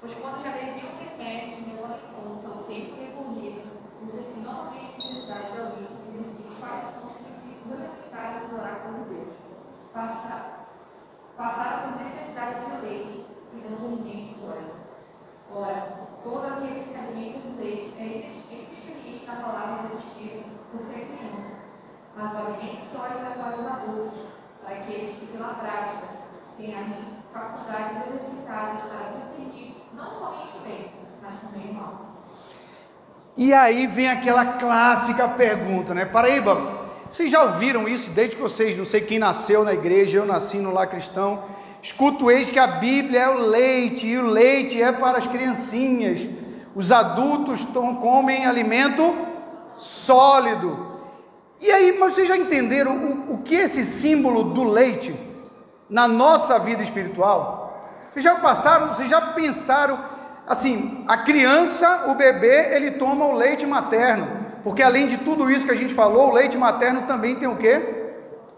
Pois quando já deviam ser mestres, levando em conta o tempo recorrido, vocês têm novamente necessidade de alguém que lhes ensine quais são os princípios elementares do oráculo de Deus. Passaram por necessidade de leite e não ninguém sólido. Ora, todo aquele que se alimenta do leite é inexperiente na palavra da justiça, porque é criança. Mas o alimento sólido é para os adultos, para aqueles que, pela prática, têm as faculdades exercitadas para discernir não somente o bem, mas também o mal. E aí vem aquela clássica pergunta, né? Paraíba, vocês já ouviram isso desde que vocês, não sei quem nasceu na igreja, eu nasci no lar cristão Escuto eis que a Bíblia é o leite, e o leite é para as criancinhas. Os adultos comem alimento sólido. E aí, mas vocês já entenderam o, o que é esse símbolo do leite na nossa vida espiritual? Vocês já passaram, vocês já pensaram assim, a criança, o bebê, ele toma o leite materno, porque além de tudo isso que a gente falou, o leite materno também tem o que?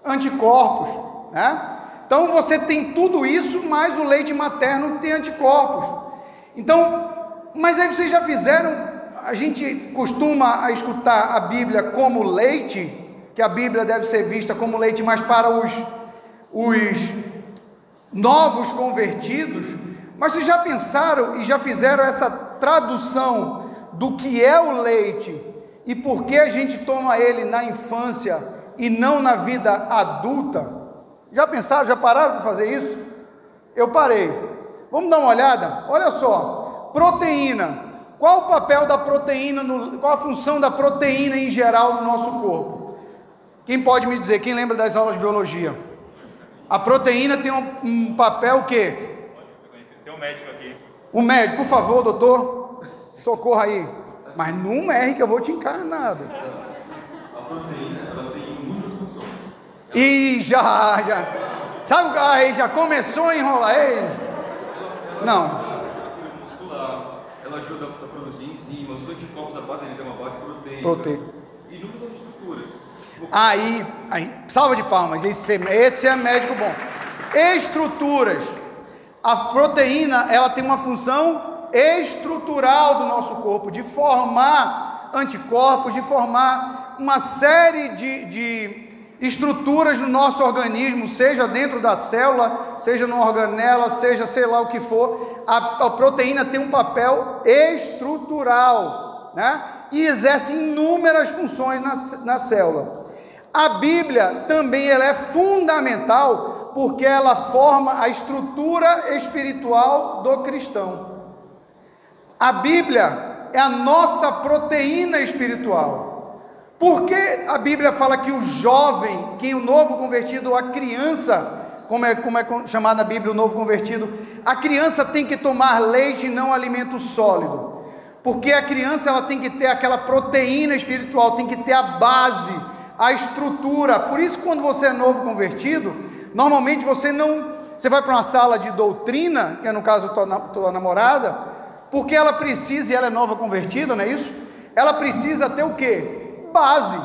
Anticorpos, né? Então você tem tudo isso, mas o leite materno tem anticorpos. Então, mas aí vocês já fizeram, a gente costuma a escutar a Bíblia como leite, que a Bíblia deve ser vista como leite, mas para os, os novos convertidos. Mas vocês já pensaram e já fizeram essa tradução do que é o leite e por que a gente toma ele na infância e não na vida adulta? Já pensaram, já pararam de fazer isso? Eu parei. Vamos dar uma olhada? Olha só, proteína. Qual o papel da proteína, no, qual a função da proteína em geral no nosso corpo? Quem pode me dizer? Quem lembra das aulas de biologia? A proteína tem um, um papel o quê? Tem um médico aqui. Um médico, por favor, doutor, socorra aí. Mas não erre que eu vou te encarnar. A proteína, ela tem e já, já. Sabe, aí já começou a enrolar ele? Não. Ela ajuda a produzir enzimas, os anticorpos, a base deles é uma base proteica. Proteica. E inúmeras estruturas. Aí, aí, salva de palmas, esse, esse é médico bom. Estruturas. A proteína, ela tem uma função estrutural do nosso corpo, de formar anticorpos, de formar uma série de, de estruturas no nosso organismo, seja dentro da célula, seja na organela, seja sei lá o que for, a, a proteína tem um papel estrutural, né? E exerce inúmeras funções na, na célula. A Bíblia também ela é fundamental porque ela forma a estrutura espiritual do cristão. A Bíblia é a nossa proteína espiritual. Por que a Bíblia fala que o jovem, quem o novo convertido, a criança, como é, como é chamado na Bíblia o novo convertido, a criança tem que tomar leite e não alimento sólido? Porque a criança ela tem que ter aquela proteína espiritual, tem que ter a base, a estrutura. Por isso, quando você é novo convertido, normalmente você não. Você vai para uma sala de doutrina, que é no caso tua, tua namorada, porque ela precisa, e ela é nova convertida, não é isso? Ela precisa ter o quê? Base.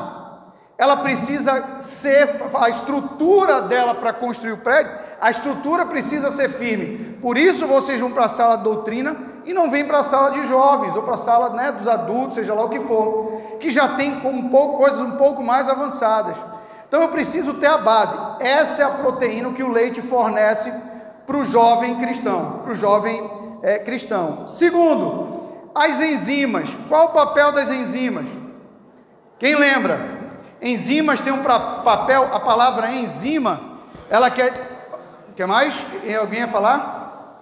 Ela precisa ser, a estrutura dela para construir o prédio, a estrutura precisa ser firme. Por isso vocês vão para a sala de doutrina e não vêm para a sala de jovens, ou para a sala né, dos adultos, seja lá o que for, que já tem um pouco, coisas um pouco mais avançadas. Então eu preciso ter a base. Essa é a proteína que o leite fornece para o jovem cristão, para o jovem é, cristão. Segundo, as enzimas. Qual o papel das enzimas? Quem lembra? Enzimas tem um papel, a palavra enzima, ela quer. Quer mais? Alguém ia falar?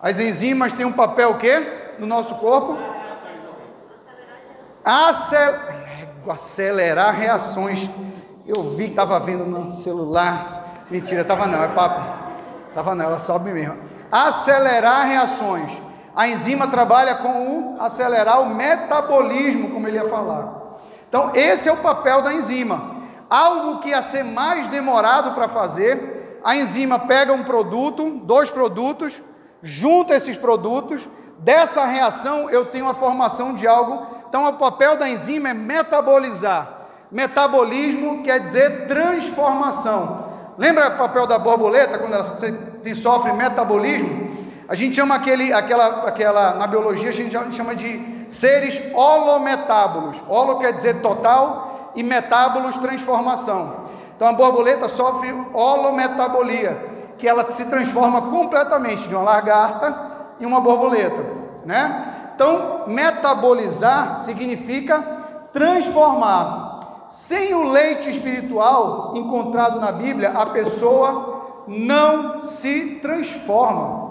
As enzimas têm um papel o quê? No nosso corpo? Acel... Acelerar reações. Eu vi que estava vendo no celular. Mentira, estava não, é papo. Estava não, ela sobe mesmo. Acelerar reações. A enzima trabalha com o acelerar o metabolismo, como ele ia falar. Então, esse é o papel da enzima. Algo que ia ser mais demorado para fazer, a enzima pega um produto, dois produtos, junta esses produtos, dessa reação eu tenho a formação de algo. Então, o papel da enzima é metabolizar. Metabolismo quer dizer transformação. Lembra o papel da borboleta quando ela sofre metabolismo? A gente chama aquele, aquela, aquela, na biologia a gente chama de seres holometábolos. Holo quer dizer total e metábolos transformação. Então a borboleta sofre holometabolia, que ela se transforma completamente de uma lagarta em uma borboleta, né? Então, metabolizar significa transformar. Sem o leite espiritual encontrado na Bíblia, a pessoa não se transforma.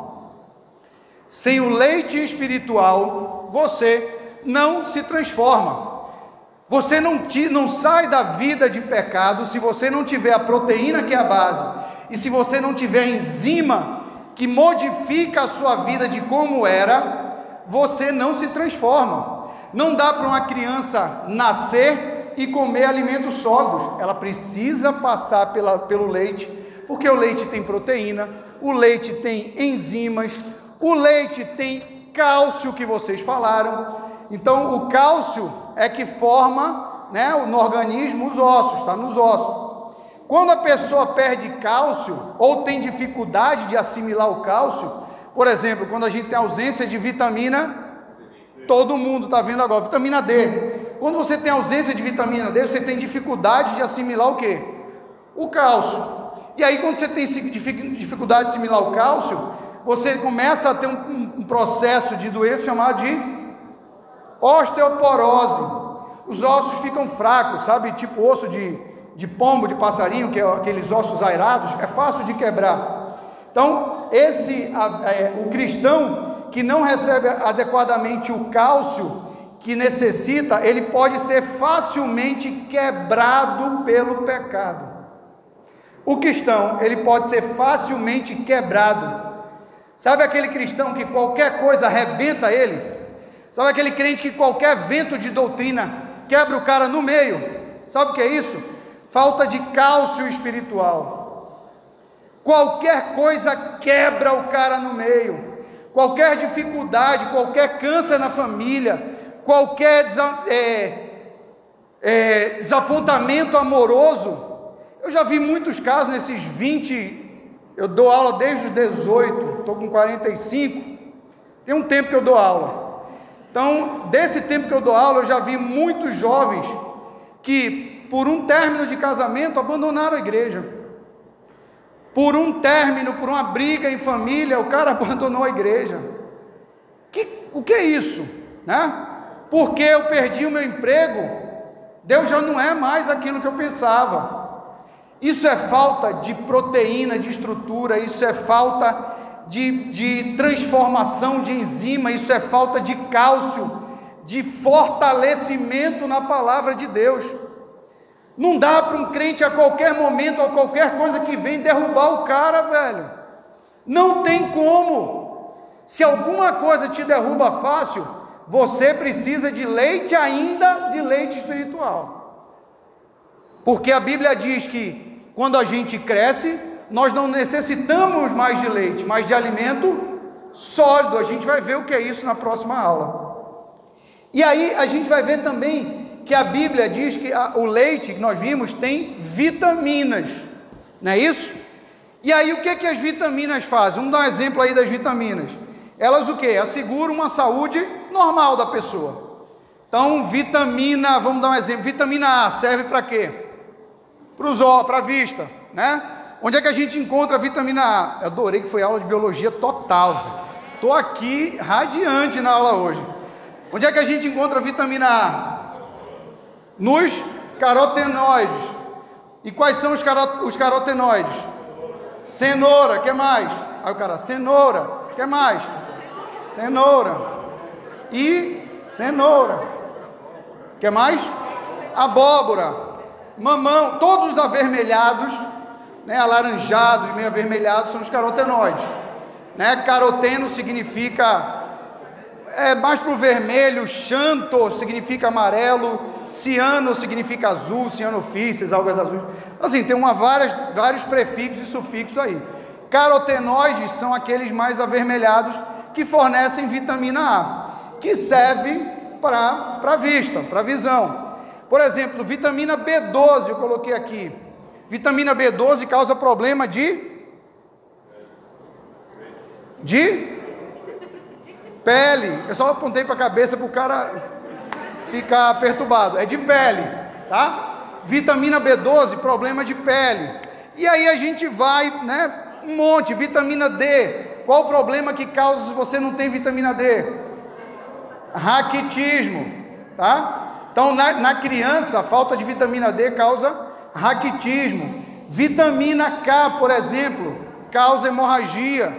Sem o leite espiritual, você não se transforma. Você não, te, não sai da vida de pecado se você não tiver a proteína que é a base, e se você não tiver a enzima que modifica a sua vida de como era, você não se transforma. Não dá para uma criança nascer e comer alimentos sólidos, ela precisa passar pela, pelo leite, porque o leite tem proteína, o leite tem enzimas, o leite tem cálcio que vocês falaram. Então, o cálcio é que forma né, no organismo os ossos, está nos ossos. Quando a pessoa perde cálcio ou tem dificuldade de assimilar o cálcio, por exemplo, quando a gente tem ausência de vitamina, todo mundo está vendo agora, vitamina D. Quando você tem ausência de vitamina D, você tem dificuldade de assimilar o que? O cálcio. E aí, quando você tem dificuldade de assimilar o cálcio, você começa a ter um, um processo de doença chamado de osteoporose. Os ossos ficam fracos, sabe? Tipo osso de, de pombo, de passarinho, que é aqueles ossos airados, é fácil de quebrar. Então, esse é, o cristão que não recebe adequadamente o cálcio que necessita, ele pode ser facilmente quebrado pelo pecado. O cristão, ele pode ser facilmente quebrado Sabe aquele cristão que qualquer coisa arrebenta ele? Sabe aquele crente que qualquer vento de doutrina quebra o cara no meio? Sabe o que é isso? Falta de cálcio espiritual. Qualquer coisa quebra o cara no meio. Qualquer dificuldade, qualquer câncer na família, qualquer é, é, desapontamento amoroso. Eu já vi muitos casos nesses 20 eu dou aula desde os 18, estou com 45. Tem um tempo que eu dou aula. Então, desse tempo que eu dou aula, eu já vi muitos jovens que, por um término de casamento, abandonaram a igreja. Por um término, por uma briga em família, o cara [laughs] abandonou a igreja. Que, o que é isso? Né? Porque eu perdi o meu emprego, Deus já não é mais aquilo que eu pensava. Isso é falta de proteína, de estrutura, isso é falta de, de transformação de enzima, isso é falta de cálcio, de fortalecimento na palavra de Deus. Não dá para um crente a qualquer momento ou qualquer coisa que vem derrubar o cara, velho. Não tem como. Se alguma coisa te derruba fácil, você precisa de leite ainda de leite espiritual. Porque a Bíblia diz que quando a gente cresce, nós não necessitamos mais de leite, mas de alimento sólido. A gente vai ver o que é isso na próxima aula. E aí a gente vai ver também que a Bíblia diz que o leite que nós vimos tem vitaminas, não é isso? E aí o que que as vitaminas fazem? Vamos dar um exemplo aí das vitaminas. Elas o que? Asseguram uma saúde normal da pessoa. Então, vitamina, vamos dar um exemplo, vitamina A serve para quê? Para os olhos, para a vista, né? Onde é que a gente encontra a vitamina A? Eu adorei que foi aula de biologia total, velho. Tô aqui radiante na aula hoje. Onde é que a gente encontra a vitamina A? Nos carotenoides. E quais são os, carot os carotenoides? Cenoura, que mais? Aí o cara, cenoura, que mais? Cenoura. E cenoura. Que mais? Abóbora, mamão, todos os avermelhados, né, alaranjados, meio avermelhados são os carotenoides. Né? Caroteno significa é mais para o vermelho, xanto significa amarelo, ciano significa azul, cianofíceas, algas azuis. Assim, tem uma várias, vários prefixos e sufixos aí. Carotenoides são aqueles mais avermelhados que fornecem vitamina A, que serve para a vista, para a visão. Por exemplo, vitamina B12, eu coloquei aqui. Vitamina B12 causa problema de de pele. Eu só apontei para a cabeça para o cara ficar perturbado. É de pele, tá? Vitamina B12, problema de pele. E aí a gente vai, né? Um monte. Vitamina D. Qual o problema que causa se você não tem vitamina D? Raquitismo, tá? Então, na, na criança, a falta de vitamina D causa raquitismo. Vitamina K, por exemplo, causa hemorragia.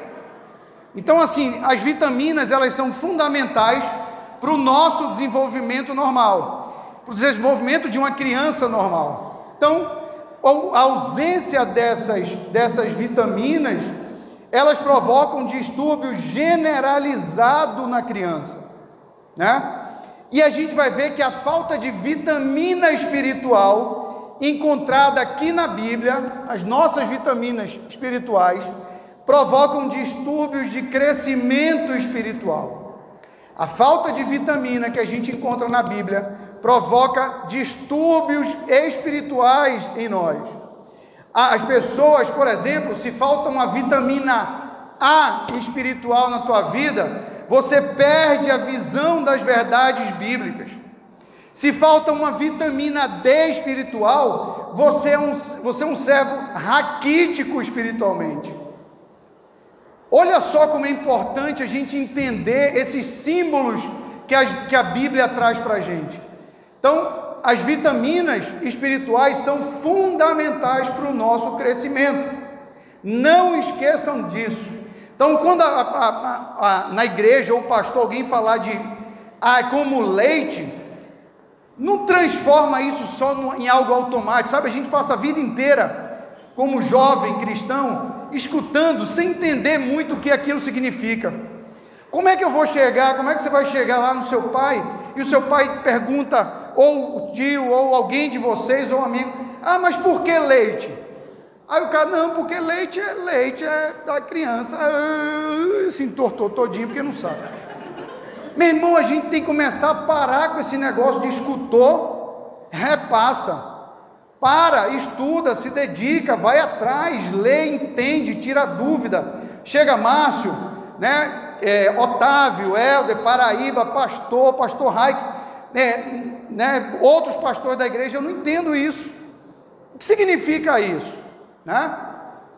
Então, assim, as vitaminas elas são fundamentais para o nosso desenvolvimento normal, para o desenvolvimento de uma criança normal. Então, a ausência dessas, dessas vitaminas, elas provocam distúrbio generalizado na criança, né? E a gente vai ver que a falta de vitamina espiritual encontrada aqui na Bíblia, as nossas vitaminas espirituais, provocam distúrbios de crescimento espiritual. A falta de vitamina que a gente encontra na Bíblia provoca distúrbios espirituais em nós. As pessoas, por exemplo, se falta uma vitamina A espiritual na tua vida, você perde a visão das verdades bíblicas. Se falta uma vitamina D espiritual, você é um, você é um servo raquítico espiritualmente. Olha só como é importante a gente entender esses símbolos que a, que a Bíblia traz para a gente. Então, as vitaminas espirituais são fundamentais para o nosso crescimento. Não esqueçam disso. Então, quando a, a, a, na igreja ou pastor alguém falar de ah, como leite, não transforma isso só no, em algo automático, sabe? A gente passa a vida inteira, como jovem cristão, escutando, sem entender muito o que aquilo significa. Como é que eu vou chegar? Como é que você vai chegar lá no seu pai e o seu pai pergunta, ou o tio, ou alguém de vocês, ou um amigo, ah, mas por que leite? Aí o cara, não, porque leite é leite, é da criança. Ah, se entortou todinho porque não sabe. Meu irmão, a gente tem que começar a parar com esse negócio de escutou, repassa. Para, estuda, se dedica, vai atrás, lê, entende, tira dúvida. Chega Márcio, né? É, Otávio, Helder, Paraíba, pastor, pastor Raik, né, né, outros pastores da igreja, eu não entendo isso. O que significa isso? Né?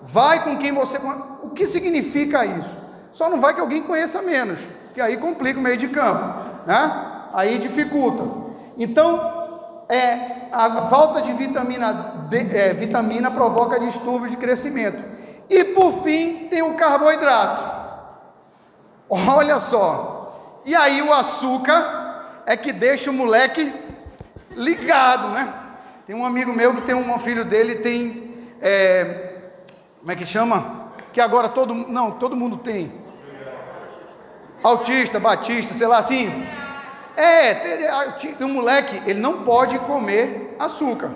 Vai com quem você. O que significa isso? Só não vai que alguém conheça menos, que aí complica o meio de campo, né? Aí dificulta. Então, é, a falta de vitamina, D, é, vitamina provoca distúrbio de crescimento. E por fim, tem o carboidrato. Olha só. E aí o açúcar é que deixa o moleque ligado, né? Tem um amigo meu que tem um filho dele, tem. é, como é que chama? Que agora todo Não, todo mundo tem. Autista, batista, sei lá assim. É, tem, tem um moleque, ele não pode comer açúcar.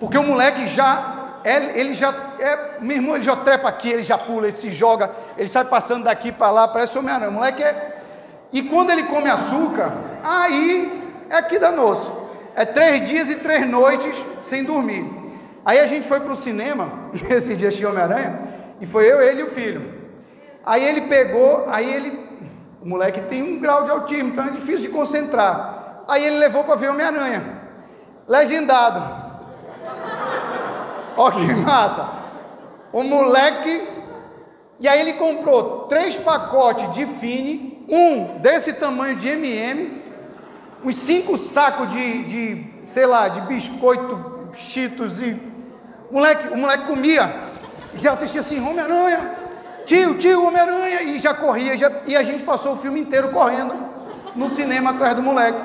Porque o moleque já. é- Ele já. É, meu irmão, ele já trepa aqui, ele já pula, ele se joga, ele sai passando daqui para lá, parece Homem-Aranha. O moleque é. E quando ele come açúcar, aí é que danou-se. É três dias e três noites sem dormir. Aí a gente foi para o cinema, [laughs] esse dia tinha Homem-Aranha, e foi eu, ele e o filho. Aí ele pegou, aí ele. O moleque tem um grau de autismo, então é difícil de concentrar. Aí ele levou para ver Homem-Aranha. Legendado. [laughs] Ó que massa. O moleque. E aí ele comprou três pacotes de Fini, um desse tamanho de MM, uns cinco sacos de, de sei lá, de biscoito, cheetos e. O moleque, o moleque comia. Já assistia assim, Homem-Aranha, tio, tio, Homem-Aranha, e já corria, já, e a gente passou o filme inteiro correndo no cinema atrás do moleque.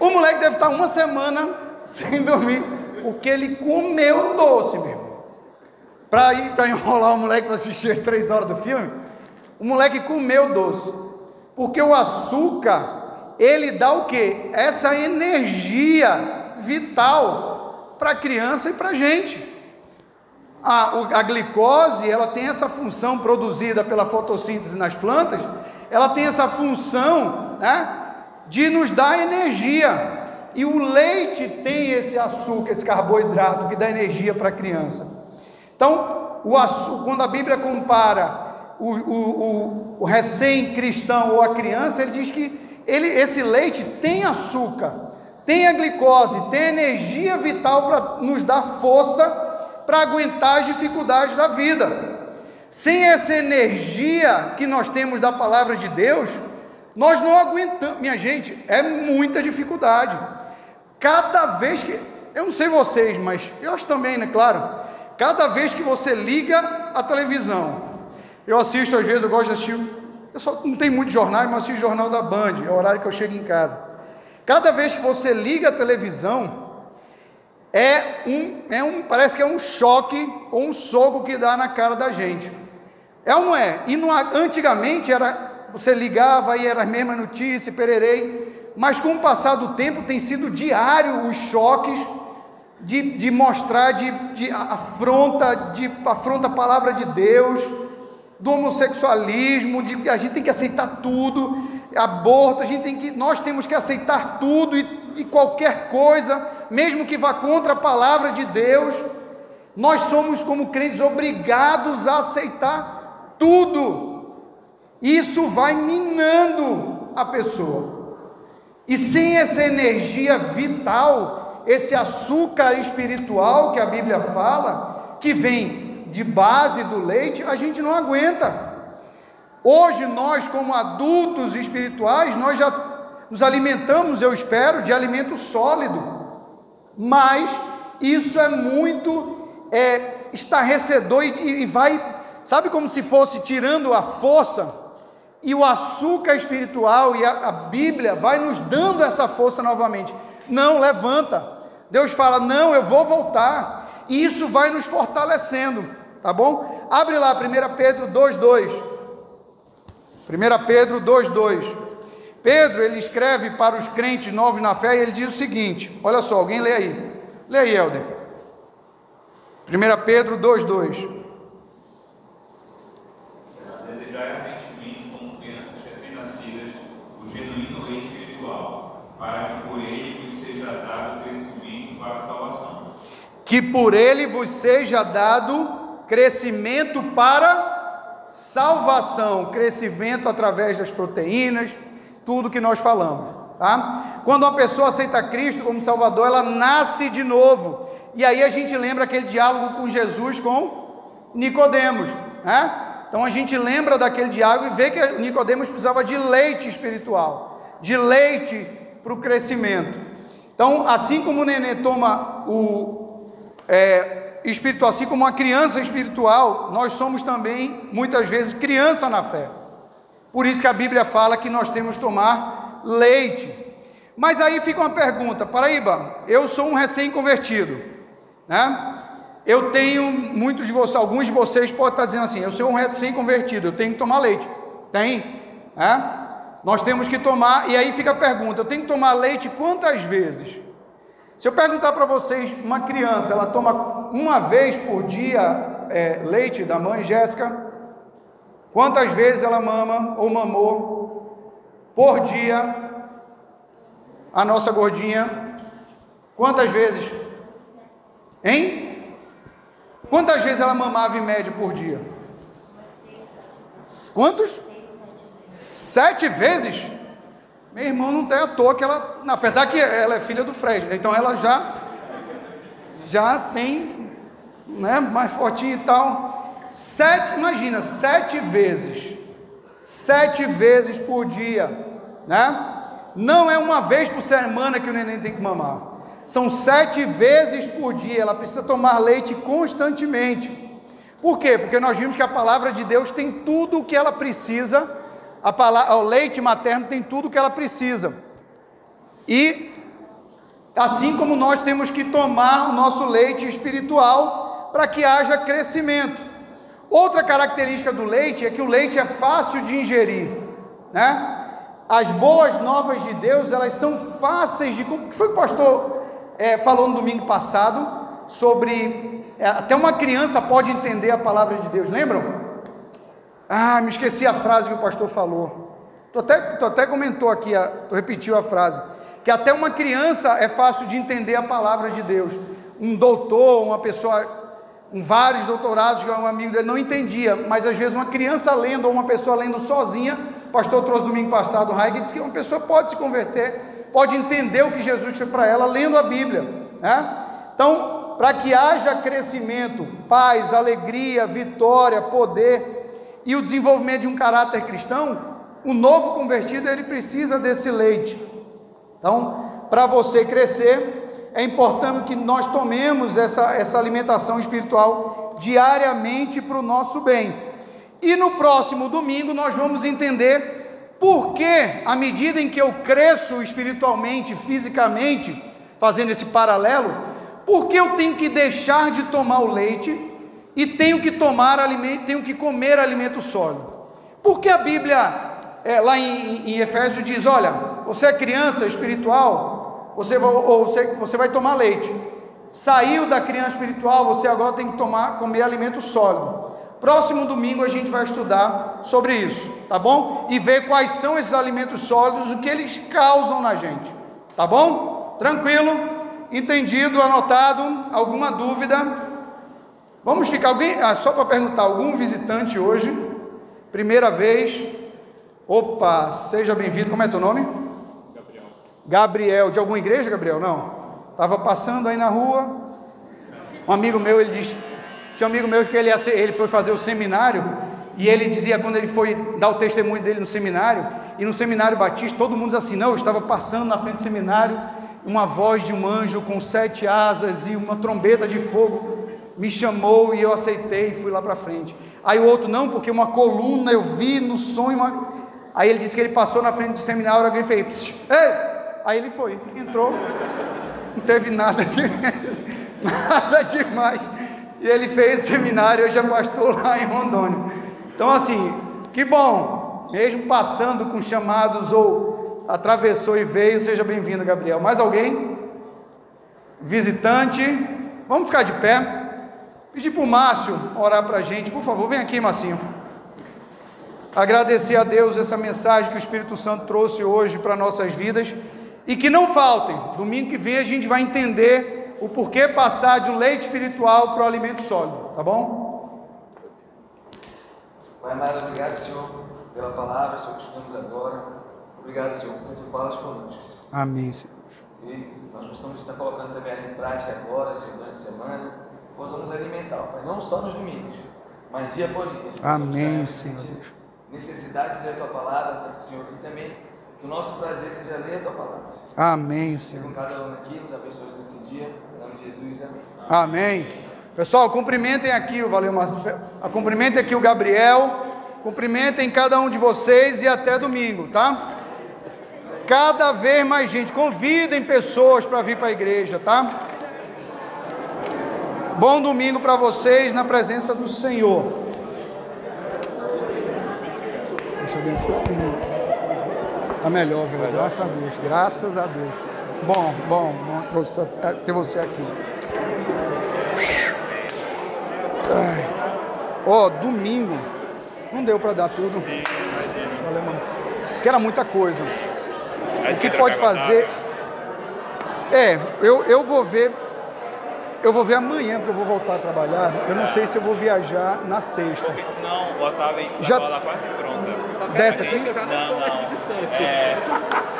O moleque deve estar uma semana [laughs] sem dormir, porque ele comeu doce, meu para enrolar o moleque para assistir as três horas do filme, o moleque comeu doce. Porque o açúcar, ele dá o quê? Essa energia vital para a criança e para a gente. A, a glicose, ela tem essa função produzida pela fotossíntese nas plantas, ela tem essa função, né, de nos dar energia. E o leite tem esse açúcar, esse carboidrato que dá energia para a criança. Então, o açúcar, quando a Bíblia compara o, o, o, recém-cristão ou a criança, ele diz que ele, esse leite tem açúcar, tem a glicose, tem energia vital para nos dar força para aguentar as dificuldades da vida. Sem essa energia que nós temos da palavra de Deus, nós não aguentamos. Minha gente, é muita dificuldade. Cada vez que. Eu não sei vocês, mas eu acho também, né? Claro. Cada vez que você liga a televisão, eu assisto às vezes, eu gosto de assistir. Eu só não tenho muitos jornais, mas assisto o jornal da Band, é o horário que eu chego em casa. Cada vez que você liga a televisão, é um, é um, parece que é um choque ou um soco que dá na cara da gente. É ou não é? E antigamente era, você ligava e era a mesma notícia, pererei, mas com o passar do tempo tem sido diário os choques de, de mostrar, de, de afronta, de afronta a palavra de Deus, do homossexualismo, de a gente tem que aceitar tudo, aborto, a gente tem que, nós temos que aceitar tudo e, e qualquer coisa, mesmo que vá contra a palavra de Deus, nós somos como crentes obrigados a aceitar tudo. Isso vai minando a pessoa. E sem essa energia vital, esse açúcar espiritual que a Bíblia fala, que vem de base do leite, a gente não aguenta. Hoje nós, como adultos espirituais, nós já nos alimentamos, eu espero, de alimento sólido. Mas isso é muito é, estarrecedor e, e vai, sabe como se fosse tirando a força? E o açúcar espiritual e a, a Bíblia vai nos dando essa força novamente. Não, levanta. Deus fala: não, eu vou voltar. E isso vai nos fortalecendo, tá bom? Abre lá, 1 Pedro 2,2. 1 Pedro 2,2. Pedro, ele escreve para os crentes novos na fé e ele diz o seguinte: olha só, alguém lê aí. Lê aí, Helder. 1 Pedro 2,2. Desejar ardentemente, como crianças recém-nascidas, o genuíno leite espiritual, para que por ele vos seja dado crescimento para a salvação. que por ele vos seja dado crescimento para salvação, crescimento através das proteínas, tudo que nós falamos, tá? Quando uma pessoa aceita Cristo como Salvador, ela nasce de novo. E aí a gente lembra aquele diálogo com Jesus com Nicodemos, né? Então a gente lembra daquele diálogo e vê que Nicodemos precisava de leite espiritual, de leite para o crescimento. Então, assim como o nenê toma o é, espiritual, assim como uma criança espiritual, nós somos também, muitas vezes, criança na fé. Por isso que a Bíblia fala que nós temos que tomar leite. Mas aí fica uma pergunta, Paraíba, eu sou um recém-convertido, né? Eu tenho, muitos de vocês, alguns de vocês podem estar dizendo assim, eu sou um recém-convertido, eu tenho que tomar leite. Tem, né? Nós temos que tomar, e aí fica a pergunta, eu tenho que tomar leite quantas vezes? Se eu perguntar para vocês, uma criança, ela toma uma vez por dia é, leite da mãe, Jéssica? Quantas vezes ela mama ou mamou por dia? A nossa gordinha, quantas vezes? Hein? Quantas vezes ela mamava em média por dia? Quantos? Sete vezes? Meu irmão não tem à toa que ela, apesar que ela é filha do Fred, né? então ela já já tem, né, mais fortinho e tal. Sete, imagina, sete vezes, sete vezes por dia, né? Não é uma vez por semana que o neném tem que mamar. São sete vezes por dia. Ela precisa tomar leite constantemente. Por quê? Porque nós vimos que a palavra de Deus tem tudo o que ela precisa. A palavra, o leite materno tem tudo o que ela precisa. E assim como nós temos que tomar o nosso leite espiritual para que haja crescimento. Outra característica do leite é que o leite é fácil de ingerir, né? As boas novas de Deus, elas são fáceis de. O que foi que o pastor é, falou no domingo passado sobre. É, até uma criança pode entender a palavra de Deus, lembram? Ah, me esqueci a frase que o pastor falou. Tu até, tu até comentou aqui, tu repetiu a frase. Que até uma criança é fácil de entender a palavra de Deus. Um doutor, uma pessoa com vários doutorados, que é um amigo dele, não entendia, mas às vezes uma criança lendo ou uma pessoa lendo sozinha, o pastor trouxe domingo passado o Haig, disse que uma pessoa pode se converter, pode entender o que Jesus fez para ela lendo a Bíblia. Né? Então, para que haja crescimento, paz, alegria, vitória, poder e o desenvolvimento de um caráter cristão, o novo convertido ele precisa desse leite. Então, para você crescer, é importante que nós tomemos essa, essa alimentação espiritual diariamente para o nosso bem. E no próximo domingo nós vamos entender por que, à medida em que eu cresço espiritualmente, fisicamente, fazendo esse paralelo, por que eu tenho que deixar de tomar o leite e tenho que tomar alimento, tenho que comer alimento sólido? Porque a Bíblia, é, lá em, em Efésios, diz: olha, você é criança espiritual, você, ou você, você vai tomar leite. Saiu da criança espiritual, você agora tem que tomar, comer alimento sólido. Próximo domingo a gente vai estudar sobre isso, tá bom? E ver quais são esses alimentos sólidos, o que eles causam na gente, tá bom? Tranquilo? Entendido? Anotado? Alguma dúvida? Vamos ficar alguém, ah, só para perguntar, algum visitante hoje? Primeira vez? Opa, seja bem-vindo. Como é teu nome? Gabriel. Gabriel, de alguma igreja, Gabriel? Não. Estava passando aí na rua. Um amigo meu, ele diz, tinha um amigo meu que ele, ele foi fazer o seminário e ele dizia quando ele foi dar o testemunho dele no seminário, e no seminário batista, todo mundo diz assim: não, eu estava passando na frente do seminário, uma voz de um anjo com sete asas e uma trombeta de fogo me chamou e eu aceitei e fui lá para frente. Aí o outro, não, porque uma coluna eu vi no sonho. Uma... Aí ele disse que ele passou na frente do seminário, alguém fez, ei! Aí ele foi, entrou, não teve nada de, [laughs] nada demais. E ele fez seminário, hoje é pastor lá em Rondônia. Então, assim, que bom, mesmo passando com chamados ou atravessou e veio, seja bem-vindo, Gabriel. Mais alguém? Visitante? Vamos ficar de pé. Pedir para o Márcio orar para a gente, por favor, vem aqui, Marcinho. Agradecer a Deus essa mensagem que o Espírito Santo trouxe hoje para nossas vidas e que não faltem. Domingo que vem a gente vai entender o porquê passar de um leite espiritual para o alimento sólido, tá bom? Pai amado, obrigado, Senhor, pela palavra, Senhor, que estudamos agora. Obrigado, Senhor, por tu falas conosco. Senhor. Amém, Senhor. E nós possamos estar colocando também em prática agora, Senhor, durante a semana, possamos alimentar, Pai, não só nos domingos, mas dia após dia. Amém, Senhor. Necessidade de ler a tua palavra, Senhor, e também que o nosso prazer seja ler a tua palavra. Amém, Senhor. Com cada um aqui, nos abençoe nesse dia. Em nome de Jesus, amém. Amém. Pessoal, cumprimentem aqui o Valeu Márcio. Cumprimentem aqui o Gabriel. Cumprimentem cada um de vocês e até domingo, tá? Cada vez mais gente. Convidem pessoas para vir para a igreja, tá? Bom domingo para vocês na presença do Senhor. Deixa eu ver. Tá melhor, viu? Graças a Deus. Graças a Deus. Bom, bom, bom é, ter você aqui. Ai. Ó, domingo. Não deu para dar tudo. Valeu, mano. Que era muita coisa. O que pode fazer? É, eu, eu vou ver. Eu vou ver amanhã, porque eu vou voltar a trabalhar. Eu não sei se eu vou viajar na sexta. Porque senão o Otávio Já- Já... lá quase pronta. Só que Desce aqui? já não sou mais visitante. É.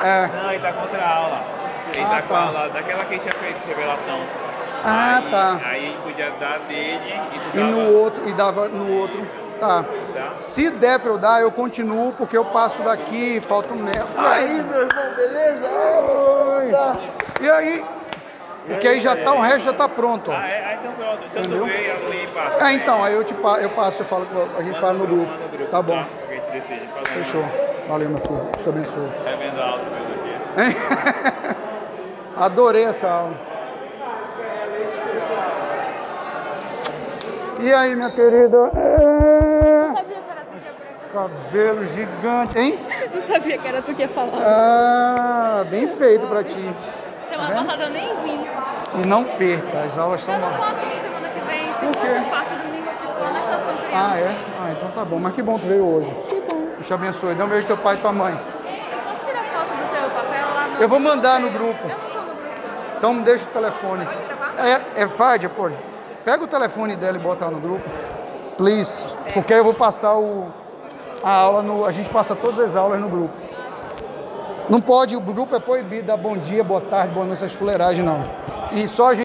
É. Não, ele tá contra a aula. Ele Ah, tá com a tá. aula daquela que a gente tinha feito de revelação. Ah, aí, tá. Aí ele podia dar dele e tu E dava. no outro, e dava no outro. Tá. Se der pra eu dar, eu continuo, porque eu passo daqui, falta um metro. Aí, meu irmão, beleza? Oi. E aí? Porque aí já tá, o resto já tá pronto, ó. Ah, é? Ah, então pronto. Então Entendeu? tu passa. É, então, aí eu, te, pa- eu passo, eu falo, a gente fala no grupo. Tá bom. Que a gente decide. Fechou. Valeu, meu filho. Deus te abençoe. Tá vendo a aula do meu dia? Hein? [laughs] Adorei essa aula. E aí, minha querida? É... Cabelo gigante, hein? Não sabia que era tu que ia falar. Ah, bem feito pra ti. Semana tá passada eu nem vim. E não perca, as aulas estão Eu não posso vir semana que vem. Segunda, quarta, domingo eu fico lá na estação criança. Ah, é? Ah, então tá bom. Mas que bom que tu veio hoje. Que bom. Deus te abençoe. Dá um beijo teu pai e tua mãe. Eu posso tirar foto do teu papel lá no... Eu vou mandar no grupo. Eu não tô no grupo. Então me deixa o telefone. Pode gravar? É, é Fádia, pô. Pega o telefone dela e bota lá no grupo. Please. Porque aí eu vou passar o, a aula no. A gente passa todas as aulas no grupo. Não pode, o grupo é proibido dar bom dia, boa tarde, boa noite, essas fuleiragens, não. E só a gente.